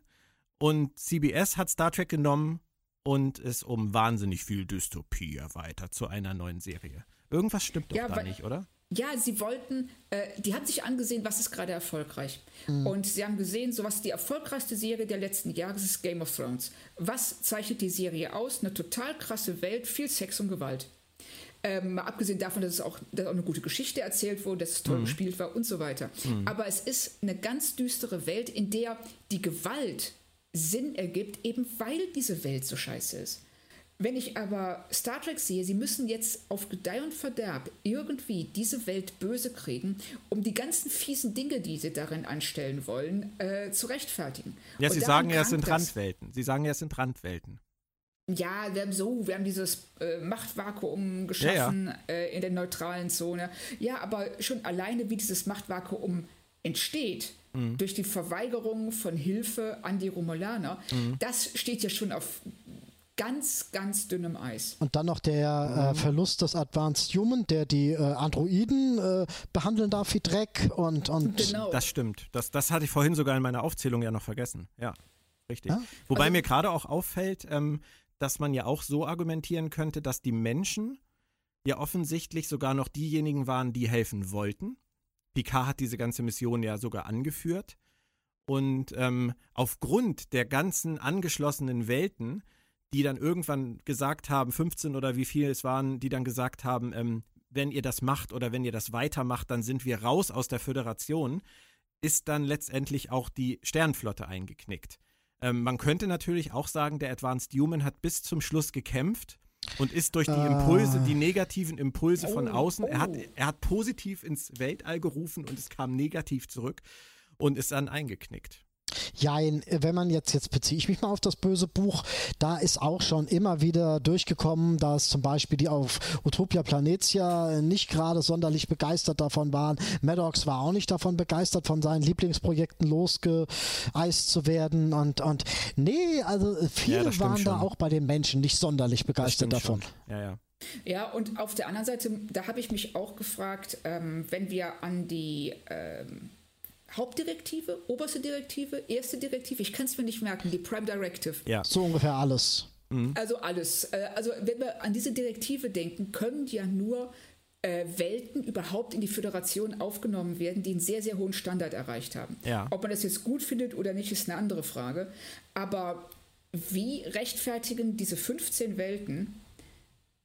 Und CBS hat Star Trek genommen und es um wahnsinnig viel Dystopie erweitert zu einer neuen Serie. Irgendwas stimmt doch ja, da nicht, oder?
Ja, sie wollten, äh, die haben sich angesehen, was ist gerade erfolgreich. Mhm. Und sie haben gesehen, so was die erfolgreichste Serie der letzten Jahre ist, ist Game of Thrones. Was zeichnet die Serie aus? Eine total krasse Welt, viel Sex und Gewalt. Ähm, mal abgesehen davon, dass es auch, dass auch eine gute Geschichte erzählt wurde, dass es toll mhm. gespielt war und so weiter. Mhm. Aber es ist eine ganz düstere Welt, in der die Gewalt Sinn ergibt, eben weil diese Welt so scheiße ist. Wenn ich aber Star Trek sehe, sie müssen jetzt auf Gedeih und Verderb irgendwie diese Welt böse kriegen, um die ganzen fiesen Dinge, die sie darin anstellen wollen, äh, zu rechtfertigen.
Ja, und Sie sagen ja, es sind Randwelten. Sie sagen ja, es sind Randwelten.
Ja, wir haben so, wir haben dieses äh, Machtvakuum geschaffen ja, ja. Äh, in der neutralen Zone. Ja, aber schon alleine, wie dieses Machtvakuum entsteht, mhm. durch die Verweigerung von Hilfe an die Romulaner, mhm. das steht ja schon auf ganz, ganz dünnem Eis.
Und dann noch der äh, mhm. Verlust des Advanced Human, der die äh, Androiden äh, behandeln darf wie Dreck und. und
genau. Das stimmt. Das, das hatte ich vorhin sogar in meiner Aufzählung ja noch vergessen. Ja, richtig. Ja? Wobei also, mir gerade auch auffällt, ähm, dass man ja auch so argumentieren könnte, dass die Menschen ja offensichtlich sogar noch diejenigen waren, die helfen wollten. Picard hat diese ganze Mission ja sogar angeführt. Und ähm, aufgrund der ganzen angeschlossenen Welten die dann irgendwann gesagt haben, 15 oder wie viel es waren, die dann gesagt haben, ähm, wenn ihr das macht oder wenn ihr das weitermacht, dann sind wir raus aus der Föderation, ist dann letztendlich auch die Sternflotte eingeknickt. Ähm, man könnte natürlich auch sagen, der Advanced Human hat bis zum Schluss gekämpft und ist durch die Impulse, die negativen Impulse von oh, außen, er, hat, oh. er hat positiv ins Weltall gerufen und es kam negativ zurück und ist dann eingeknickt.
Ja, wenn man jetzt, jetzt beziehe ich mich mal auf das böse Buch, da ist auch schon immer wieder durchgekommen, dass zum Beispiel die auf Utopia Planetia nicht gerade sonderlich begeistert davon waren. Maddox war auch nicht davon begeistert, von seinen Lieblingsprojekten losgeeist zu werden. Und, und nee, also viele ja, waren da auch bei den Menschen nicht sonderlich begeistert davon.
Schon. Ja, ja.
Ja, und auf der anderen Seite, da habe ich mich auch gefragt, ähm, wenn wir an die ähm, Hauptdirektive, oberste Direktive, erste Direktive, ich kann es mir nicht merken, die Prime Directive.
Ja, so ungefähr alles.
Mhm. Also alles. Äh, also wenn wir an diese Direktive denken, können ja nur äh, Welten überhaupt in die Föderation aufgenommen werden, die einen sehr, sehr hohen Standard erreicht haben.
Ja.
Ob man das jetzt gut findet oder nicht, ist eine andere Frage. Aber wie rechtfertigen diese 15 Welten,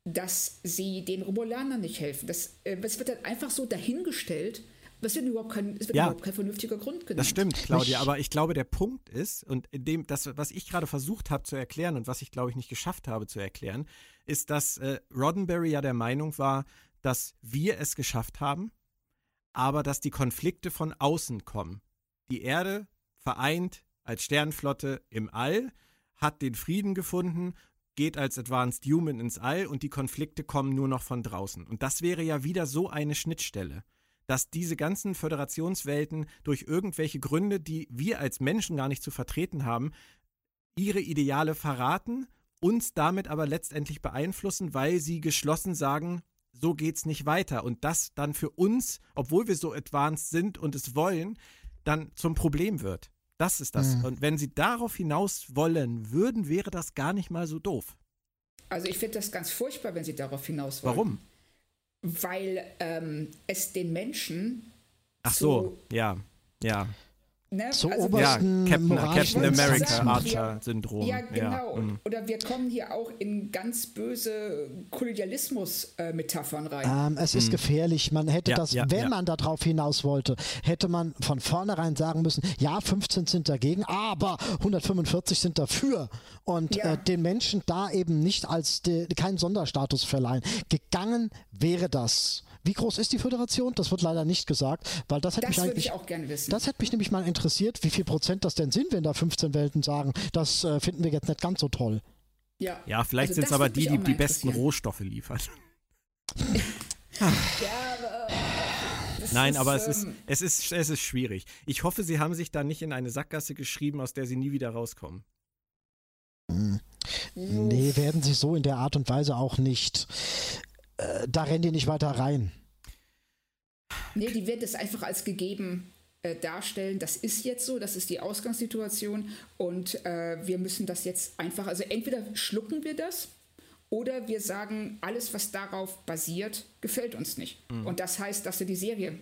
dass sie den Romulanern nicht helfen? Das, äh, das wird dann einfach so dahingestellt es wird überhaupt kein, es wird ja, überhaupt kein vernünftiger Grund genannt.
Das stimmt, Claudia, aber ich glaube, der Punkt ist, und in dem, das, was ich gerade versucht habe zu erklären und was ich, glaube ich, nicht geschafft habe zu erklären, ist, dass äh, Roddenberry ja der Meinung war, dass wir es geschafft haben, aber dass die Konflikte von außen kommen. Die Erde vereint als Sternflotte im All, hat den Frieden gefunden, geht als Advanced Human ins All und die Konflikte kommen nur noch von draußen. Und das wäre ja wieder so eine Schnittstelle dass diese ganzen Föderationswelten durch irgendwelche Gründe, die wir als Menschen gar nicht zu vertreten haben, ihre Ideale verraten uns damit aber letztendlich beeinflussen, weil sie geschlossen sagen, so geht's nicht weiter. Und das dann für uns, obwohl wir so advanced sind und es wollen, dann zum Problem wird. Das ist das. Mhm. Und wenn sie darauf hinaus wollen würden, wäre das gar nicht mal so doof.
Also ich finde das ganz furchtbar, wenn sie darauf hinaus wollen.
Warum?
Weil ähm, es den Menschen.
Ach so, ja, ja.
Ne? Zur also, obersten
ja, Captain, Captain America Archer-Syndrom.
Ja, genau. Ja. Mhm. Oder wir kommen hier auch in ganz böse Kolonialismus-Metaphern rein.
Ähm, es ist mhm. gefährlich. Man hätte ja, das, wenn man darauf hinaus wollte, hätte man von vornherein sagen müssen, ja, 15 sind dagegen, aber 145 sind dafür. Und äh, den Menschen da eben nicht als de, keinen Sonderstatus verleihen. Gegangen wäre das. Wie groß ist die Föderation? Das wird leider nicht gesagt, weil das hätte
das
mich eigentlich.
Ich auch gerne wissen.
Das hätte mich nämlich mal interessiert, wie viel Prozent das denn sind, wenn da 15 Welten sagen, das äh, finden wir jetzt nicht ganz so toll.
Ja, ja vielleicht also sind es aber die, die die besten Rohstoffe liefern. ja, aber. Äh, Nein, ist, aber es, ist, ähm, es, ist, es ist schwierig. Ich hoffe, Sie haben sich da nicht in eine Sackgasse geschrieben, aus der Sie nie wieder rauskommen.
Hm. Nee, werden Sie so in der Art und Weise auch nicht. Äh, da rennen die nicht weiter rein.
Nee, die werden es einfach als gegeben äh, darstellen. Das ist jetzt so, das ist die Ausgangssituation und äh, wir müssen das jetzt einfach, also entweder schlucken wir das oder wir sagen, alles, was darauf basiert, gefällt uns nicht. Mhm. Und das heißt, dass wir die Serie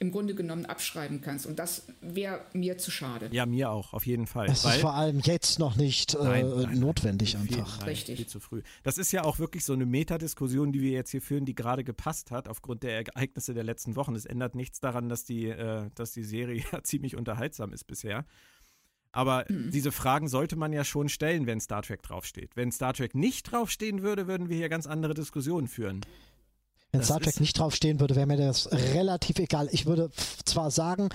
im Grunde genommen abschreiben kannst. Und das wäre mir zu schade.
Ja, mir auch, auf jeden Fall.
Es ist vor allem jetzt noch nicht äh, nein, nein, notwendig
nein,
einfach.
Viel, Richtig. Viel zu früh. Das ist ja auch wirklich so eine Metadiskussion, die wir jetzt hier führen, die gerade gepasst hat aufgrund der Ereignisse der letzten Wochen. Es ändert nichts daran, dass die, äh, dass die Serie ja ziemlich unterhaltsam ist bisher. Aber mhm. diese Fragen sollte man ja schon stellen, wenn Star Trek draufsteht. Wenn Star Trek nicht draufstehen würde, würden wir hier ganz andere Diskussionen führen.
Wenn Star Trek nicht draufstehen würde, wäre mir das relativ egal. Ich würde zwar sagen,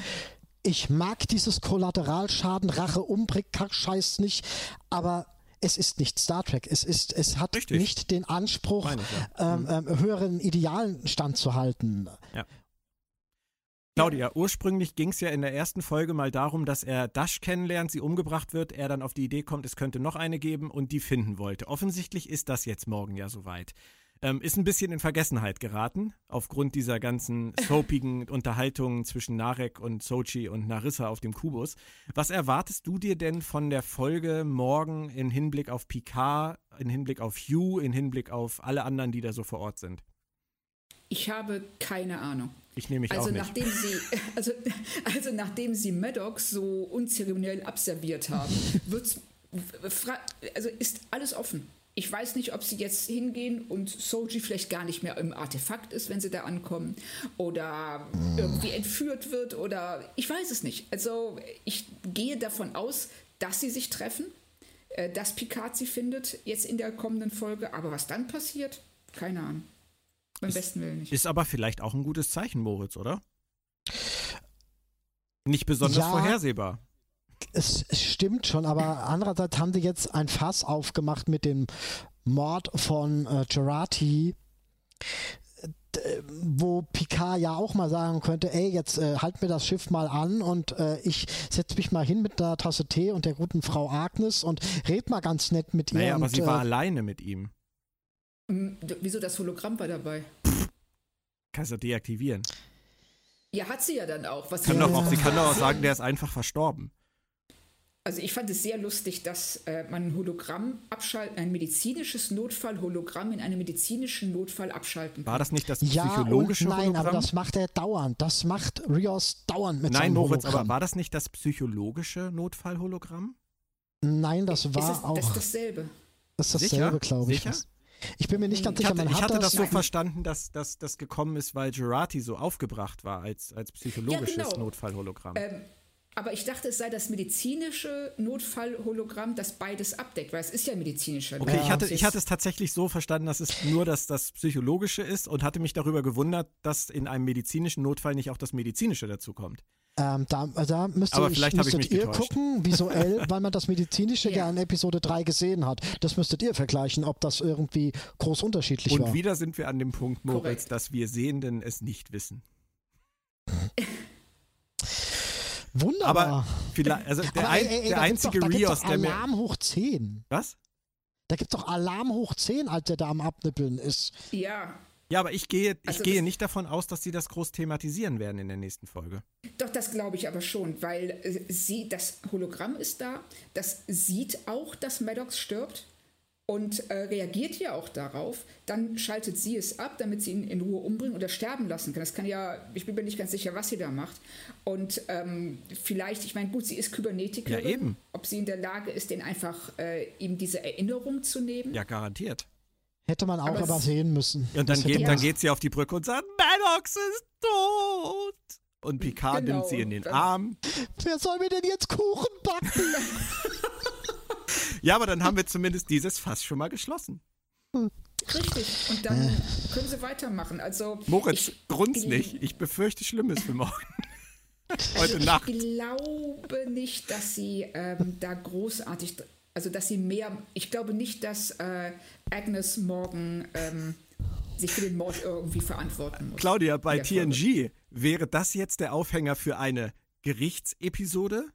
ich mag dieses Kollateralschaden, Rache, Umbrick, Kackscheiß nicht, aber es ist nicht Star Trek. Es ist, es hat Richtig. nicht den Anspruch, ich, ja. ähm, mhm. ähm, höheren Idealen standzuhalten. Ja.
Claudia, ursprünglich ging es ja in der ersten Folge mal darum, dass er Dash kennenlernt, sie umgebracht wird, er dann auf die Idee kommt, es könnte noch eine geben und die finden wollte. Offensichtlich ist das jetzt morgen ja soweit. Ähm, ist ein bisschen in Vergessenheit geraten, aufgrund dieser ganzen soapigen Unterhaltungen zwischen Narek und Sochi und Narissa auf dem Kubus. Was erwartest du dir denn von der Folge morgen in Hinblick auf Picard, in Hinblick auf Hugh, in Hinblick auf alle anderen, die da so vor Ort sind?
Ich habe keine Ahnung.
Ich nehme mich
also
auch nicht.
Nachdem sie, also, also nachdem sie Maddox so unzeremoniell abserviert haben, wird's, also ist alles offen. Ich weiß nicht, ob sie jetzt hingehen und Soji vielleicht gar nicht mehr im Artefakt ist, wenn sie da ankommen. Oder irgendwie entführt wird oder ich weiß es nicht. Also ich gehe davon aus, dass sie sich treffen, äh, dass Picard sie findet, jetzt in der kommenden Folge. Aber was dann passiert, keine Ahnung. Beim ist, besten Willen nicht.
Ist aber vielleicht auch ein gutes Zeichen, Moritz, oder? Nicht besonders ja, vorhersehbar
es, stimmt schon, aber andererseits haben die jetzt ein Fass aufgemacht mit dem Mord von äh, Gerati, wo Picard ja auch mal sagen könnte, ey, jetzt äh, halt mir das Schiff mal an und äh, ich setze mich mal hin mit einer Tasse Tee und der guten Frau Agnes und red mal ganz nett mit ihr.
Naja,
und,
aber sie war äh, alleine mit ihm.
Wieso das Hologramm war dabei?
Kannst du deaktivieren.
Ja, hat sie ja dann auch. Was
kann doch auch sie kann doch auch sagen, der ist einfach verstorben.
Also ich fand es sehr lustig, dass äh, man ein Hologramm abschalten, ein medizinisches Notfall-Hologramm in einem medizinischen Notfall abschalten
kann. War das nicht das psychologische
ja nein,
Hologramm?
aber das macht er dauernd. Das macht Rios dauernd mit
nein,
seinem
Moritz,
Hologramm.
aber war das nicht das psychologische Notfall-Hologramm?
Nein, das war
ist es,
auch.
Das ist dasselbe.
Das ist dasselbe, glaube ich.
Sicher?
Ich bin mir nicht ganz
ich
sicher.
Hatte,
ich
hatte
das,
das so verstanden, dass, das gekommen ist, weil Gerati so aufgebracht war als, als psychologisches ja, genau. Notfallhologramm. Ähm,
aber ich dachte, es sei das medizinische Notfallhologramm, das beides abdeckt, weil es ist ja medizinischer.
Okay, ich hatte, ich hatte es tatsächlich so verstanden, dass es nur das, das psychologische ist und hatte mich darüber gewundert, dass in einem medizinischen Notfall nicht auch das medizinische dazu kommt.
Ähm, da, da müsste
Aber vielleicht
müsstet
ich
ihr gucken, visuell, weil man das medizinische ja. ja in Episode 3 gesehen hat. Das müsstet ihr vergleichen, ob das irgendwie groß unterschiedlich
und
war.
Und wieder sind wir an dem Punkt, Moritz, Korrekt. dass wir Sehenden es nicht wissen.
Wunderbar.
Aber vielleicht, also der, aber, ey, ey, der einzige doch, Rios, der
Alarm hoch 10.
Was?
Da gibt's doch Alarm hoch 10, als der da am Abnippeln ist.
Ja.
Ja, aber ich gehe, ich
Also
gehe nicht davon aus, dass sie das groß thematisieren werden in der nächsten Folge.
Doch, das glaube ich aber schon, weil äh, sie, das Hologramm ist da, das sieht auch, dass Maddox stirbt und äh, reagiert ja auch darauf. Dann schaltet sie es ab, damit sie ihn in Ruhe umbringen oder sterben lassen kann. Das kann ja, ich bin mir nicht ganz sicher, was sie da macht. Und ähm, vielleicht, ich meine, gut, sie ist Kybernetikerin.
Ja, eben.
Ob sie in der Lage ist, den einfach äh, ihm diese Erinnerung zu nehmen.
Ja, garantiert.
Hätte man auch
Aber
aber, sehen müssen.
Und dann geht, dann geht sie auf die Brücke und sagt, Maddox ist tot. Und Picard
Genau.
nimmt sie in den Arm.
Wer soll mir denn jetzt Kuchen backen?
Ja, aber dann haben wir zumindest dieses Fass schon mal geschlossen.
Richtig. Und dann können sie weitermachen. Also
Moritz,
ich
grunz nicht. Ich befürchte Schlimmes für morgen. Heute
ich
Nacht.
glaube nicht, dass sie ähm, da großartig, also dass sie mehr, ich glaube nicht, dass äh, Agnes morgen ähm, sich für den Mord irgendwie verantworten muss.
Claudia, bei. TNG wäre das jetzt der Aufhänger für eine Gerichtsepisode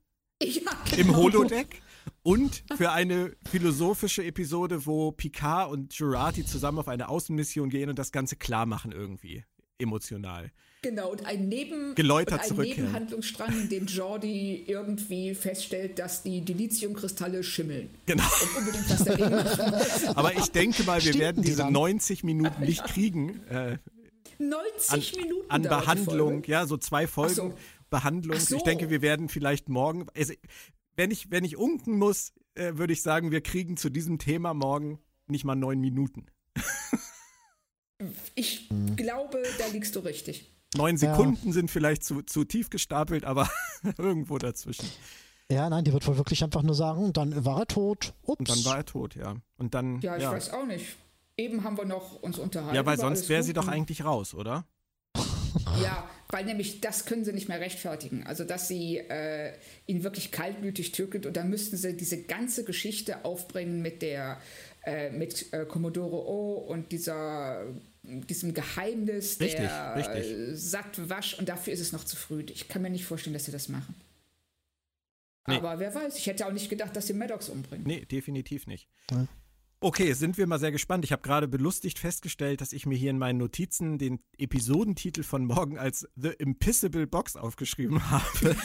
Ja,
im
genau.
Holodeck und für eine philosophische Episode, wo Picard und Jurati zusammen auf eine Außenmission gehen und das Ganze klar machen irgendwie. Emotional.
Genau, und ein, Neben
Geläutert
und ein. Nebenhandlungsstrang, in dem Jordi irgendwie feststellt, dass die Dilithiumkristalle schimmeln.
Genau.
Und unbedingt was dagegen machen muss.
Aber ich denke mal, wir
Stinken
werden
die
diese
dann?
90 Minuten nicht kriegen äh,
90
an,
Minuten
an Behandlung. Ja, so zwei Folgen
so.
Behandlung.
So.
Ich denke, wir werden vielleicht morgen. Also, wenn ich, wenn ich unken muss, äh, würde ich sagen, wir kriegen zu diesem Thema morgen nicht mal neun Minuten.
Ich
Hm.
glaube, da liegst du richtig.
Neun
Ja.
Sekunden sind vielleicht zu, zu tief gestapelt, aber irgendwo dazwischen.
Ja, nein, die wird wohl wirklich einfach nur sagen, dann war er tot. Ups.
Und dann war er tot, ja. Und dann.
Ja, ich
ja.
weiß auch nicht. Eben haben wir noch uns unterhalten.
Ja, weil sonst wäre sie doch eigentlich raus, oder?
Ja, weil nämlich das können sie nicht mehr rechtfertigen. Also, dass sie äh, ihn wirklich kaltblütig tötet und dann müssten sie diese ganze Geschichte aufbringen mit der äh, mit äh, Commodore O und dieser diesem Geheimnis
Richtig,
der
richtig.
Äh, Sattwasch und dafür ist es noch zu früh. Ich kann mir nicht vorstellen, dass sie das machen.
Nee.
Aber wer weiß, ich hätte auch nicht gedacht, dass sie Maddox umbringen.
Nee, definitiv nicht.
Ja.
Okay, sind wir mal sehr gespannt. Ich habe gerade belustigt festgestellt, dass ich mir hier in meinen Notizen den Episodentitel von morgen als The Impissable Box aufgeschrieben habe.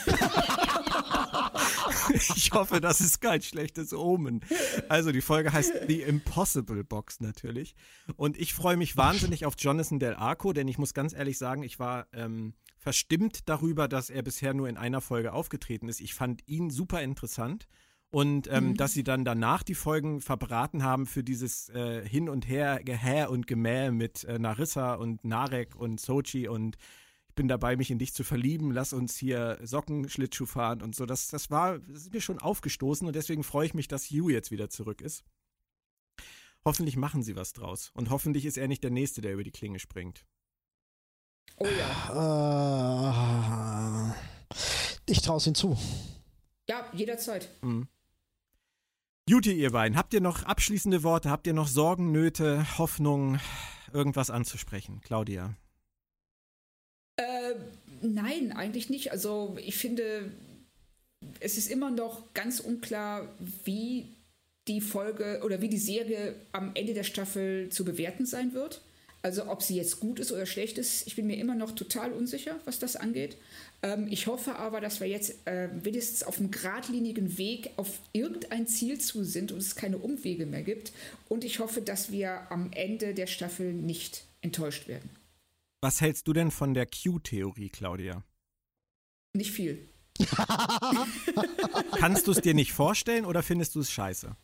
ich hoffe, das ist kein schlechtes Omen. Also die Folge heißt The Impossible Box natürlich. Und ich freue mich wahnsinnig auf Jonathan Del Arco, denn ich muss ganz ehrlich sagen, ich war ähm, verstimmt darüber, dass er bisher nur in einer Folge aufgetreten ist. Ich fand ihn super interessant. Und ähm, dass sie dann danach die Folgen verbraten haben für dieses äh, Hin und Her, Gehä und Gemäh mit äh, Narissa und Narek und Sochi und ich bin dabei, mich in dich zu verlieben, lass uns hier Sockenschlittschuh fahren und so. Das, das war, das ist mir schon aufgestoßen und deswegen freue ich mich, dass Hugh jetzt wieder zurück ist. Hoffentlich machen sie was draus. Und hoffentlich ist er nicht der Nächste, der über die Klinge springt.
Oh ja.
Äh, ich traue es ihm zu.
Ja, jederzeit.
Mhm. Juti, ihr beiden, habt ihr noch abschließende Worte? Habt ihr noch Sorgen, Nöte, Hoffnung, irgendwas anzusprechen? Claudia.
Äh, nein, eigentlich nicht. Also ich finde, es ist immer noch ganz unklar, wie die Folge oder wie die Serie am Ende der Staffel zu bewerten sein wird. Also ob sie jetzt gut ist oder schlecht ist, ich bin mir immer noch total unsicher, was das angeht. Ähm, ich hoffe aber, dass wir jetzt äh, wenigstens auf einem geradlinigen Weg auf irgendein Ziel zu sind und es keine Umwege mehr gibt. Und ich hoffe, dass wir am Ende der Staffel nicht enttäuscht werden.
Was hältst du denn von der Q-Theorie, Claudia?
Nicht viel.
Kannst du es dir nicht vorstellen oder findest du es scheiße?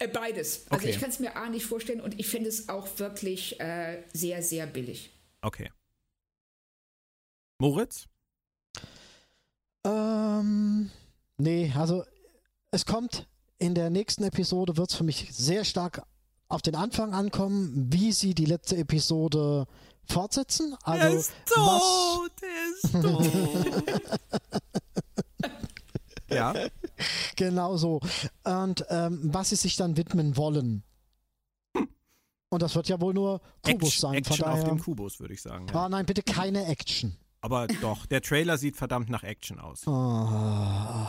Äh, Beides. Also
Okay.
ich kann es mir A nicht vorstellen und ich finde es auch wirklich äh, sehr, sehr billig.
Okay. Moritz?
Ähm, nee, also es kommt in der nächsten Episode, wird es für mich sehr stark auf den Anfang ankommen, wie sie die letzte Episode fortsetzen. Also was,
er ist tot. ja,
genau so. Und ähm, was sie sich dann widmen wollen. Und das wird ja wohl nur Kubus
Action,
sein.
Action
von
auf
daher.
dem Kubus, würde ich sagen. Ja.
Ah, nein, bitte keine Action.
Aber doch, der Trailer sieht verdammt nach Action aus.
Oh.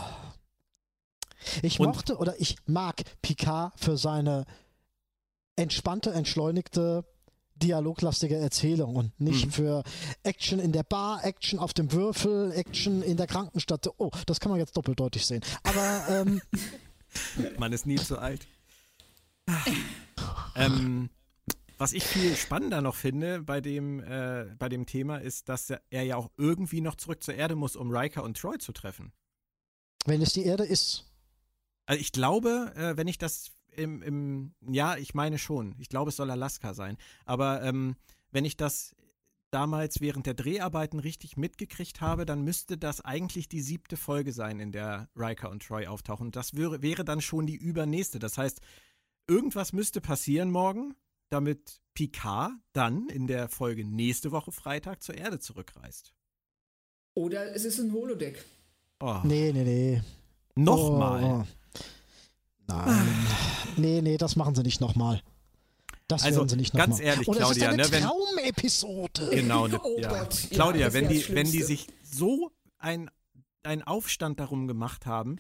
Ich
Und-
mochte oder ich mag Picard für seine entspannte, entschleunigte, dialoglastige Erzählung und nicht
Mhm.
für Action in der Bar, Action auf dem Würfel, Action in der Krankenstadt. Oh, das kann man jetzt doppeldeutig sehen. Aber ähm,
Man ist nie zu alt. ähm, was ich viel spannender noch finde bei dem, äh, bei dem Thema ist, dass er, ja auch irgendwie noch zurück zur Erde muss, um Riker und Troy zu treffen.
wenn es die Erde ist,
Also ich glaube, äh, wenn ich das im, im, ja, ich meine schon. Ich glaube, es soll Alaska sein. Aber ähm, wenn ich das damals während der Dreharbeiten richtig mitgekriegt habe, dann müsste das eigentlich die siebte Folge sein, in der Riker und Troy auftauchen. Und das wäre, wäre dann schon die übernächste. Das heißt, irgendwas müsste passieren morgen, damit Picard dann in der Folge nächste Woche Freitag zur Erde zurückreist.
Oder es ist ein Holodeck.
Oh,
nee, nee, nee.
Nochmal.
Oh, Nein. Nee, nee, das machen sie nicht nochmal. Das
Also,
werden sie nicht
ganz
nochmal.
ehrlich,
Oder
Claudia,
es ist
ne,
eine
wenn-
Traumepisode.
Genau, ne,
Oh
ja.
Ja,
Claudia,
das
wenn, die, wenn die sich so ein, ein Aufstand darum gemacht haben,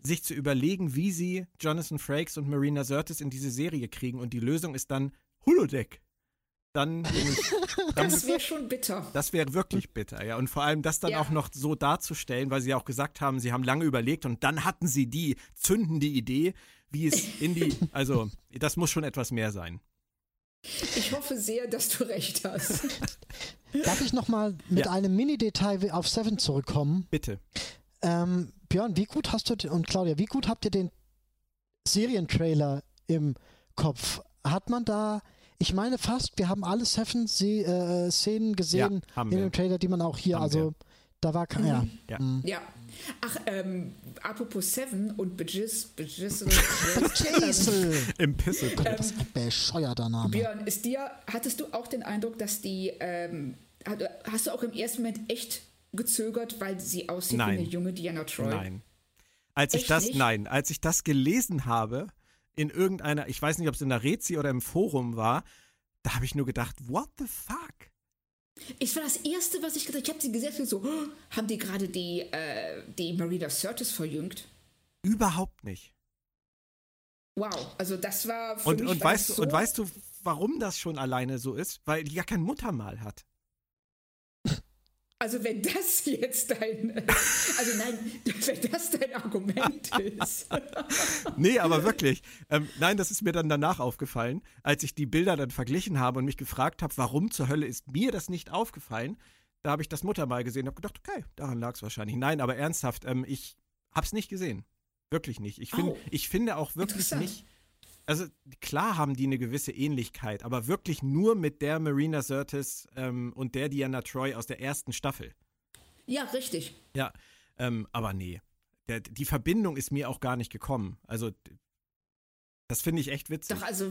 sich zu überlegen, wie sie Jonathan Frakes und Marina Sirtis in diese Serie kriegen und die Lösung ist dann Holodeck, dann, dann
Das wäre schon bitter.
das wäre wirklich bitter, ja. Und vor allem das dann
Ja.
auch noch so darzustellen, weil sie ja auch gesagt haben, sie haben lange überlegt und dann hatten sie die zündende Idee, wie es in die, also das muss schon etwas mehr sein.
Ich hoffe sehr, dass du recht hast.
Darf ich nochmal mit
Ja.
einem Mini-Detail auf Seven zurückkommen?
Bitte.
Ähm, Björn, wie gut hast du und Claudia, wie gut habt ihr den Serientrailer im Kopf? Hat man da, ich meine fast, wir haben alle Seven Se äh, gesehen
Ja, haben
in
wir.
dem Trailer, die man auch hier,
Haben
also da war kein, ja.
Ja.
Mm.
Ja. Ach, ähm, apropos Seven und Bejiss, Bejiss,
Jason!
Im Pisse.
Das ist ein bescheuerter Name.
Björn, ist dir, hattest du auch den Eindruck, dass die, ähm, hast du auch im ersten Moment echt gezögert, weil sie aussieht
Nein.
wie eine junge Diana Troy?
Nein. Als ich
Echt
das,
nicht?
nein, als ich das gelesen habe, in irgendeiner, ich weiß nicht, ob es in der Rezi oder im Forum war, da habe ich nur gedacht, what the fuck?
Es war das Erste, was ich gedacht habe. Ich habe sie gesehen und so, oh, haben die gerade die, äh, die Marina Sirtis verjüngt?
Überhaupt nicht.
Wow, also das war für
Und,
mich
und, weißt, du, und
so-
weißt du, warum das schon alleine so ist? Weil die ja kein Muttermal hat.
Also wenn das jetzt dein, also nein, wenn das dein Argument ist.
Nee, aber wirklich. Ähm, nein, das ist mir dann danach aufgefallen, als ich die Bilder dann verglichen habe und mich gefragt habe, warum zur Hölle ist mir das nicht aufgefallen? Da habe ich das Muttermal gesehen und habe gedacht, okay, daran lag es wahrscheinlich. Nein, aber ernsthaft, ähm, ich habe es nicht gesehen. Wirklich nicht. Ich, find,
Oh.
ich finde auch wirklich nicht. Also klar haben die eine gewisse Ähnlichkeit, aber wirklich nur mit der Marina Sirtis ähm, und der Diana Troy aus der ersten Staffel.
Ja, richtig.
Ja, ähm, aber nee. Der, die Verbindung ist mir auch gar nicht gekommen. Also, das finde ich echt witzig.
Doch, also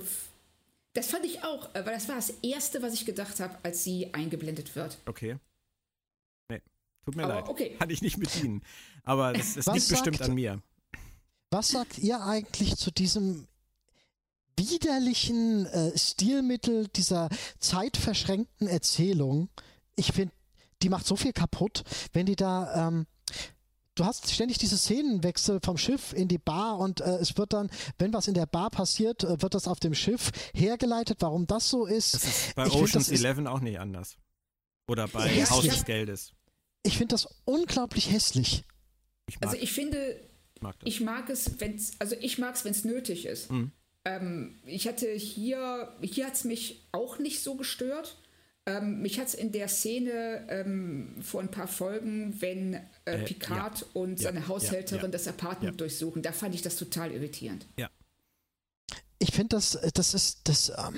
das fand ich auch, äh, weil das war das Erste, was ich gedacht habe, als sie eingeblendet wird.
Okay. Nee, tut mir
Aber
leid.
okay.
Kann ich nicht bedienen. Aber das, das liegt bestimmt an mir.
Was sagt ihr eigentlich zu diesem widerlichen äh, Stilmittel dieser zeitverschränkten Erzählung? Ich finde, die macht so viel kaputt, wenn die da. Ähm, Du hast ständig diese Szenenwechsel vom Schiff in die Bar und äh, es wird dann, wenn was in der Bar passiert, äh, wird das auf dem Schiff hergeleitet, warum das so ist.
Das ist bei
Ich find,
Ocean's
ist-
11 auch nicht anders. Oder bei
Ja,
Haus des Geldes.
Ich finde das unglaublich hässlich.
Ich mag,
Also ich finde,
ich mag das.
ich mag es, wenn es, also ich mag es, wenn es nötig ist.
Mhm.
Ähm, ich hatte hier, hier hat es mich auch nicht so gestört. Ähm, mich hat es in der Szene ähm, vor ein paar Folgen, wenn äh,
Äh,
Picard und
Ja,
seine
ja,
Haushälterin
ja,
das Apartment
ja.
durchsuchen, da fand ich das total irritierend.
Ich finde, das, äh, das ist, das ähm,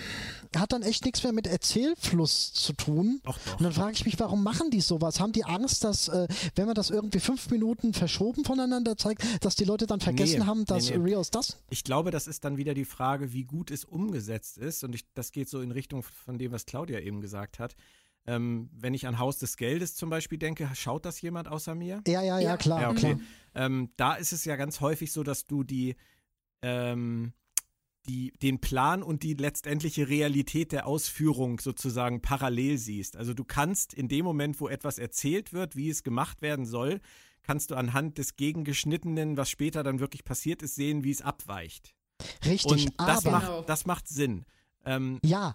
hat dann echt nichts mehr mit Erzählfluss zu tun.
Doch, doch.
Und dann frage ich mich, warum machen die sowas? Haben die Angst, dass, äh, wenn man das irgendwie fünf Minuten verschoben voneinander zeigt, dass die Leute dann vergessen
Nee,
haben, dass
nee, nee.
Rios das?
Ich glaube, das ist dann wieder die Frage, wie gut es umgesetzt ist. Und ich, das geht so in Richtung von dem, was Claudia eben gesagt hat. Ähm, wenn ich an Haus des Geldes zum Beispiel denke, schaut das jemand außer mir?
Ja, ja, ja, klar,
Ja, okay.
klar.
Ähm, da ist es ja ganz häufig so, dass du die, ähm, die, den Plan und die letztendliche Realität der Ausführung sozusagen parallel siehst. Also du kannst in dem Moment, wo etwas erzählt wird, wie es gemacht werden soll, kannst du anhand des Gegengeschnittenen, was später dann wirklich passiert ist, sehen, wie es abweicht.
Richtig,
Und das,
aber
macht, das macht Sinn. Ähm,
ja,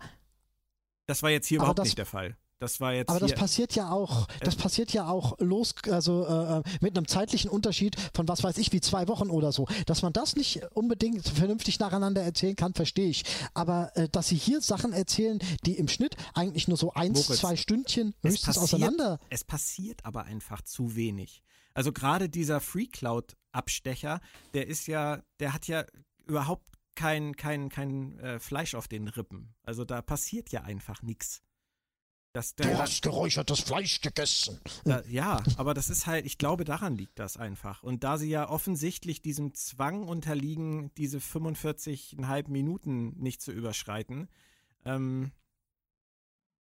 das war jetzt hier überhaupt
das-
nicht der Fall. Das war jetzt
aber das passiert ja auch, das passiert ja auch los, also äh, äh, mit einem zeitlichen Unterschied von was weiß ich, wie zwei Wochen oder so. Dass man das nicht unbedingt vernünftig nacheinander erzählen kann, verstehe ich. Aber äh, dass sie hier Sachen erzählen, die im Schnitt eigentlich nur so eins,
Moritz,
zwei Stündchen
es
höchstens
passiert,
auseinander.
Es passiert aber einfach zu wenig. Also gerade dieser Free Cloud Abstecher, der ist ja, der hat ja überhaupt kein, kein, kein äh, Fleisch auf den Rippen. Also da passiert ja einfach nichts. Das,
Du hast geräuchertes Fleisch gegessen.
da, ja, aber das ist halt, ich glaube, daran liegt das einfach. Und da sie ja offensichtlich diesem Zwang unterliegen, diese 45,5 Minuten nicht zu überschreiten, ähm,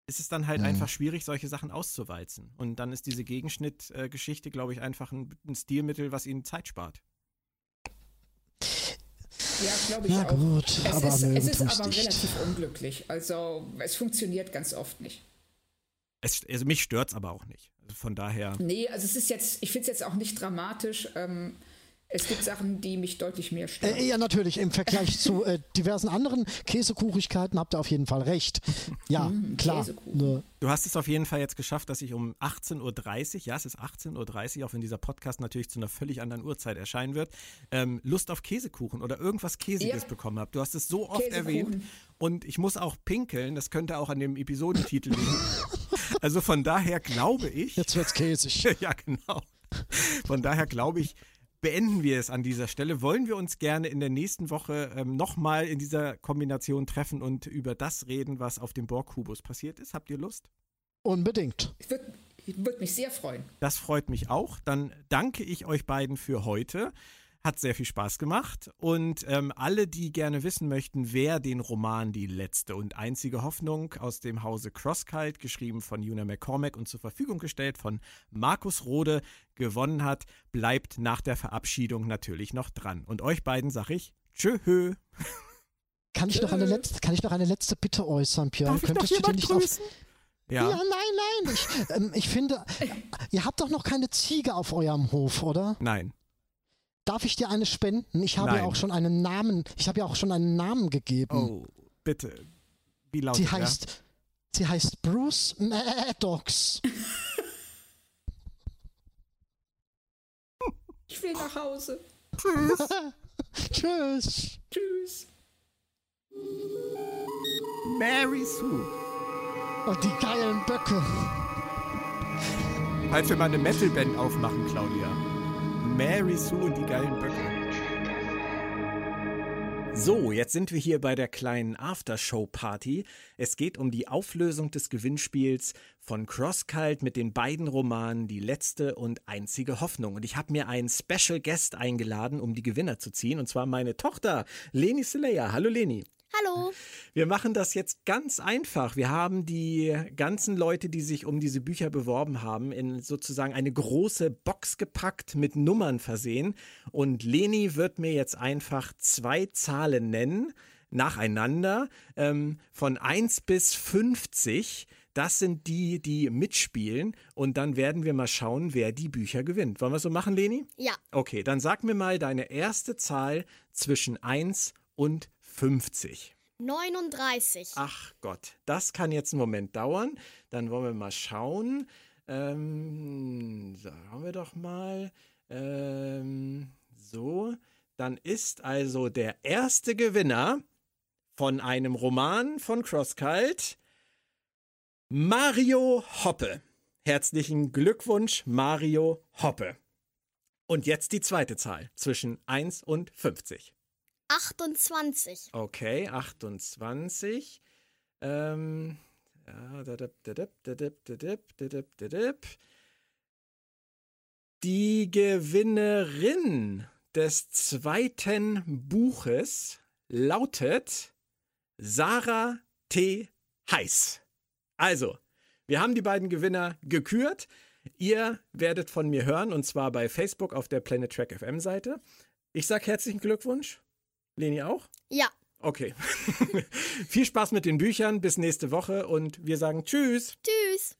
ist es dann halt
Mhm.
einfach schwierig, solche Sachen auszuwalzen. Und dann ist diese Gegenschnitt-Geschichte, glaube ich, einfach ein, ein Stilmittel, was ihnen Zeit spart.
Ja, glaube ich
Na
auch.
gut,
es
aber
ist, es ist aber relativ unglücklich. Also es funktioniert ganz oft nicht.
Es, also mich stört es aber auch nicht. Also von daher.
Nee, also es ist jetzt, ich finde es jetzt auch nicht dramatisch. Ähm, es gibt Sachen, die mich deutlich mehr stören.
Äh, ja, natürlich. Im Vergleich zu äh, diversen anderen Käsekuchigkeiten habt ihr auf jeden Fall recht. Ja, klar.
Käsekuchen.
Nur,
Du hast es auf jeden Fall jetzt geschafft, dass ich um 18.30 Uhr, ja, es ist 18.30 Uhr, auch wenn dieser Podcast natürlich zu einer völlig anderen Uhrzeit erscheinen wird, ähm, Lust auf Käsekuchen oder irgendwas Käsiges
Ja.
bekommen habe. Du hast es so oft erwähnt und ich muss auch pinkeln, das könnte auch an dem Episodentitel liegen. also von daher glaube ich,
jetzt wird's käsig.
ja genau, von daher glaube ich, beenden wir es an dieser Stelle. Wollen wir uns gerne in der nächsten Woche ähm, nochmal in dieser Kombination treffen und über das reden, was auf dem Borg-Kubus passiert ist? Habt ihr Lust?
Unbedingt.
Ich würde würd mich sehr freuen.
Das freut mich auch. Dann danke ich euch beiden für heute. Hat sehr viel Spaß gemacht. Und ähm, alle, die gerne wissen möchten, wer den Roman Die letzte und einzige Hoffnung aus dem Hause Crosskite, geschrieben von Una McCormack und zur Verfügung gestellt von Markus Rode, gewonnen hat, bleibt nach der Verabschiedung natürlich noch dran. Und euch beiden sage ich Tschö.
Kann ich, noch eine letzte, kann ich noch eine letzte Bitte äußern, Björn? Könntest du dir nicht auf.
Ja.
Ja, nein, nein. Ich, ähm, ich finde, ihr habt doch noch keine Ziege auf eurem Hof, oder?
Nein.
Darf ich dir eine spenden? Ich habe
Nein.
ja auch schon einen Namen. Ich habe ja auch schon einen Namen gegeben.
Oh, bitte. Wie lautet
sie heißt, sie heißt Bruce Maddox.
Ich will nach Hause.
Tschüss.
Tschüss.
Mary Sue.
Und die geilen Böcke.
Falls wir mal eine Metalband aufmachen, Claudia. Mary Sue und die geilen Böcke. So, jetzt sind wir hier bei der kleinen Aftershow-Party. Es geht um die Auflösung des Gewinnspiels von Crosskalt mit den beiden Romanen Die letzte und einzige Hoffnung. Und ich habe mir einen Special Guest eingeladen, um die Gewinner zu ziehen. Und zwar meine Tochter, Leni Seleya. Hallo Leni.
Hallo.
Wir machen das jetzt ganz einfach. Wir haben die ganzen Leute, die sich um diese Bücher beworben haben, in sozusagen eine große Box gepackt, mit Nummern versehen. Und Leni wird mir jetzt einfach zwei Zahlen nennen, nacheinander, ähm, von 1 bis 50. Das sind die, die mitspielen. Und dann werden wir mal schauen, wer die Bücher gewinnt. Wollen wir so machen, Leni?
Ja,
Okay, dann sag mir mal deine erste Zahl zwischen 1 und 50.
39.
Ach Gott, das kann jetzt einen Moment dauern. Dann wollen wir mal schauen. Ähm, sagen wir doch mal. Ähm, so, dann ist also der erste Gewinner von einem Roman von Crosskalt Mario Hoppe. Herzlichen Glückwunsch, Mario Hoppe. Und jetzt die zweite Zahl zwischen 1 und 50.
28.
Okay, 28. Ähm, ja, dadip, dadip, dadip. Die Gewinnerin des zweiten Buches lautet Sarah T. Heiß. Also, wir haben die beiden Gewinner gekürt. Ihr werdet von mir hören und zwar bei Facebook auf der Planet Track FM Seite. Ich sage herzlichen Glückwunsch. Leni auch?
Ja.
Okay. Viel Spaß mit den Büchern. Bis nächste Woche und wir sagen Tschüss.
Tschüss.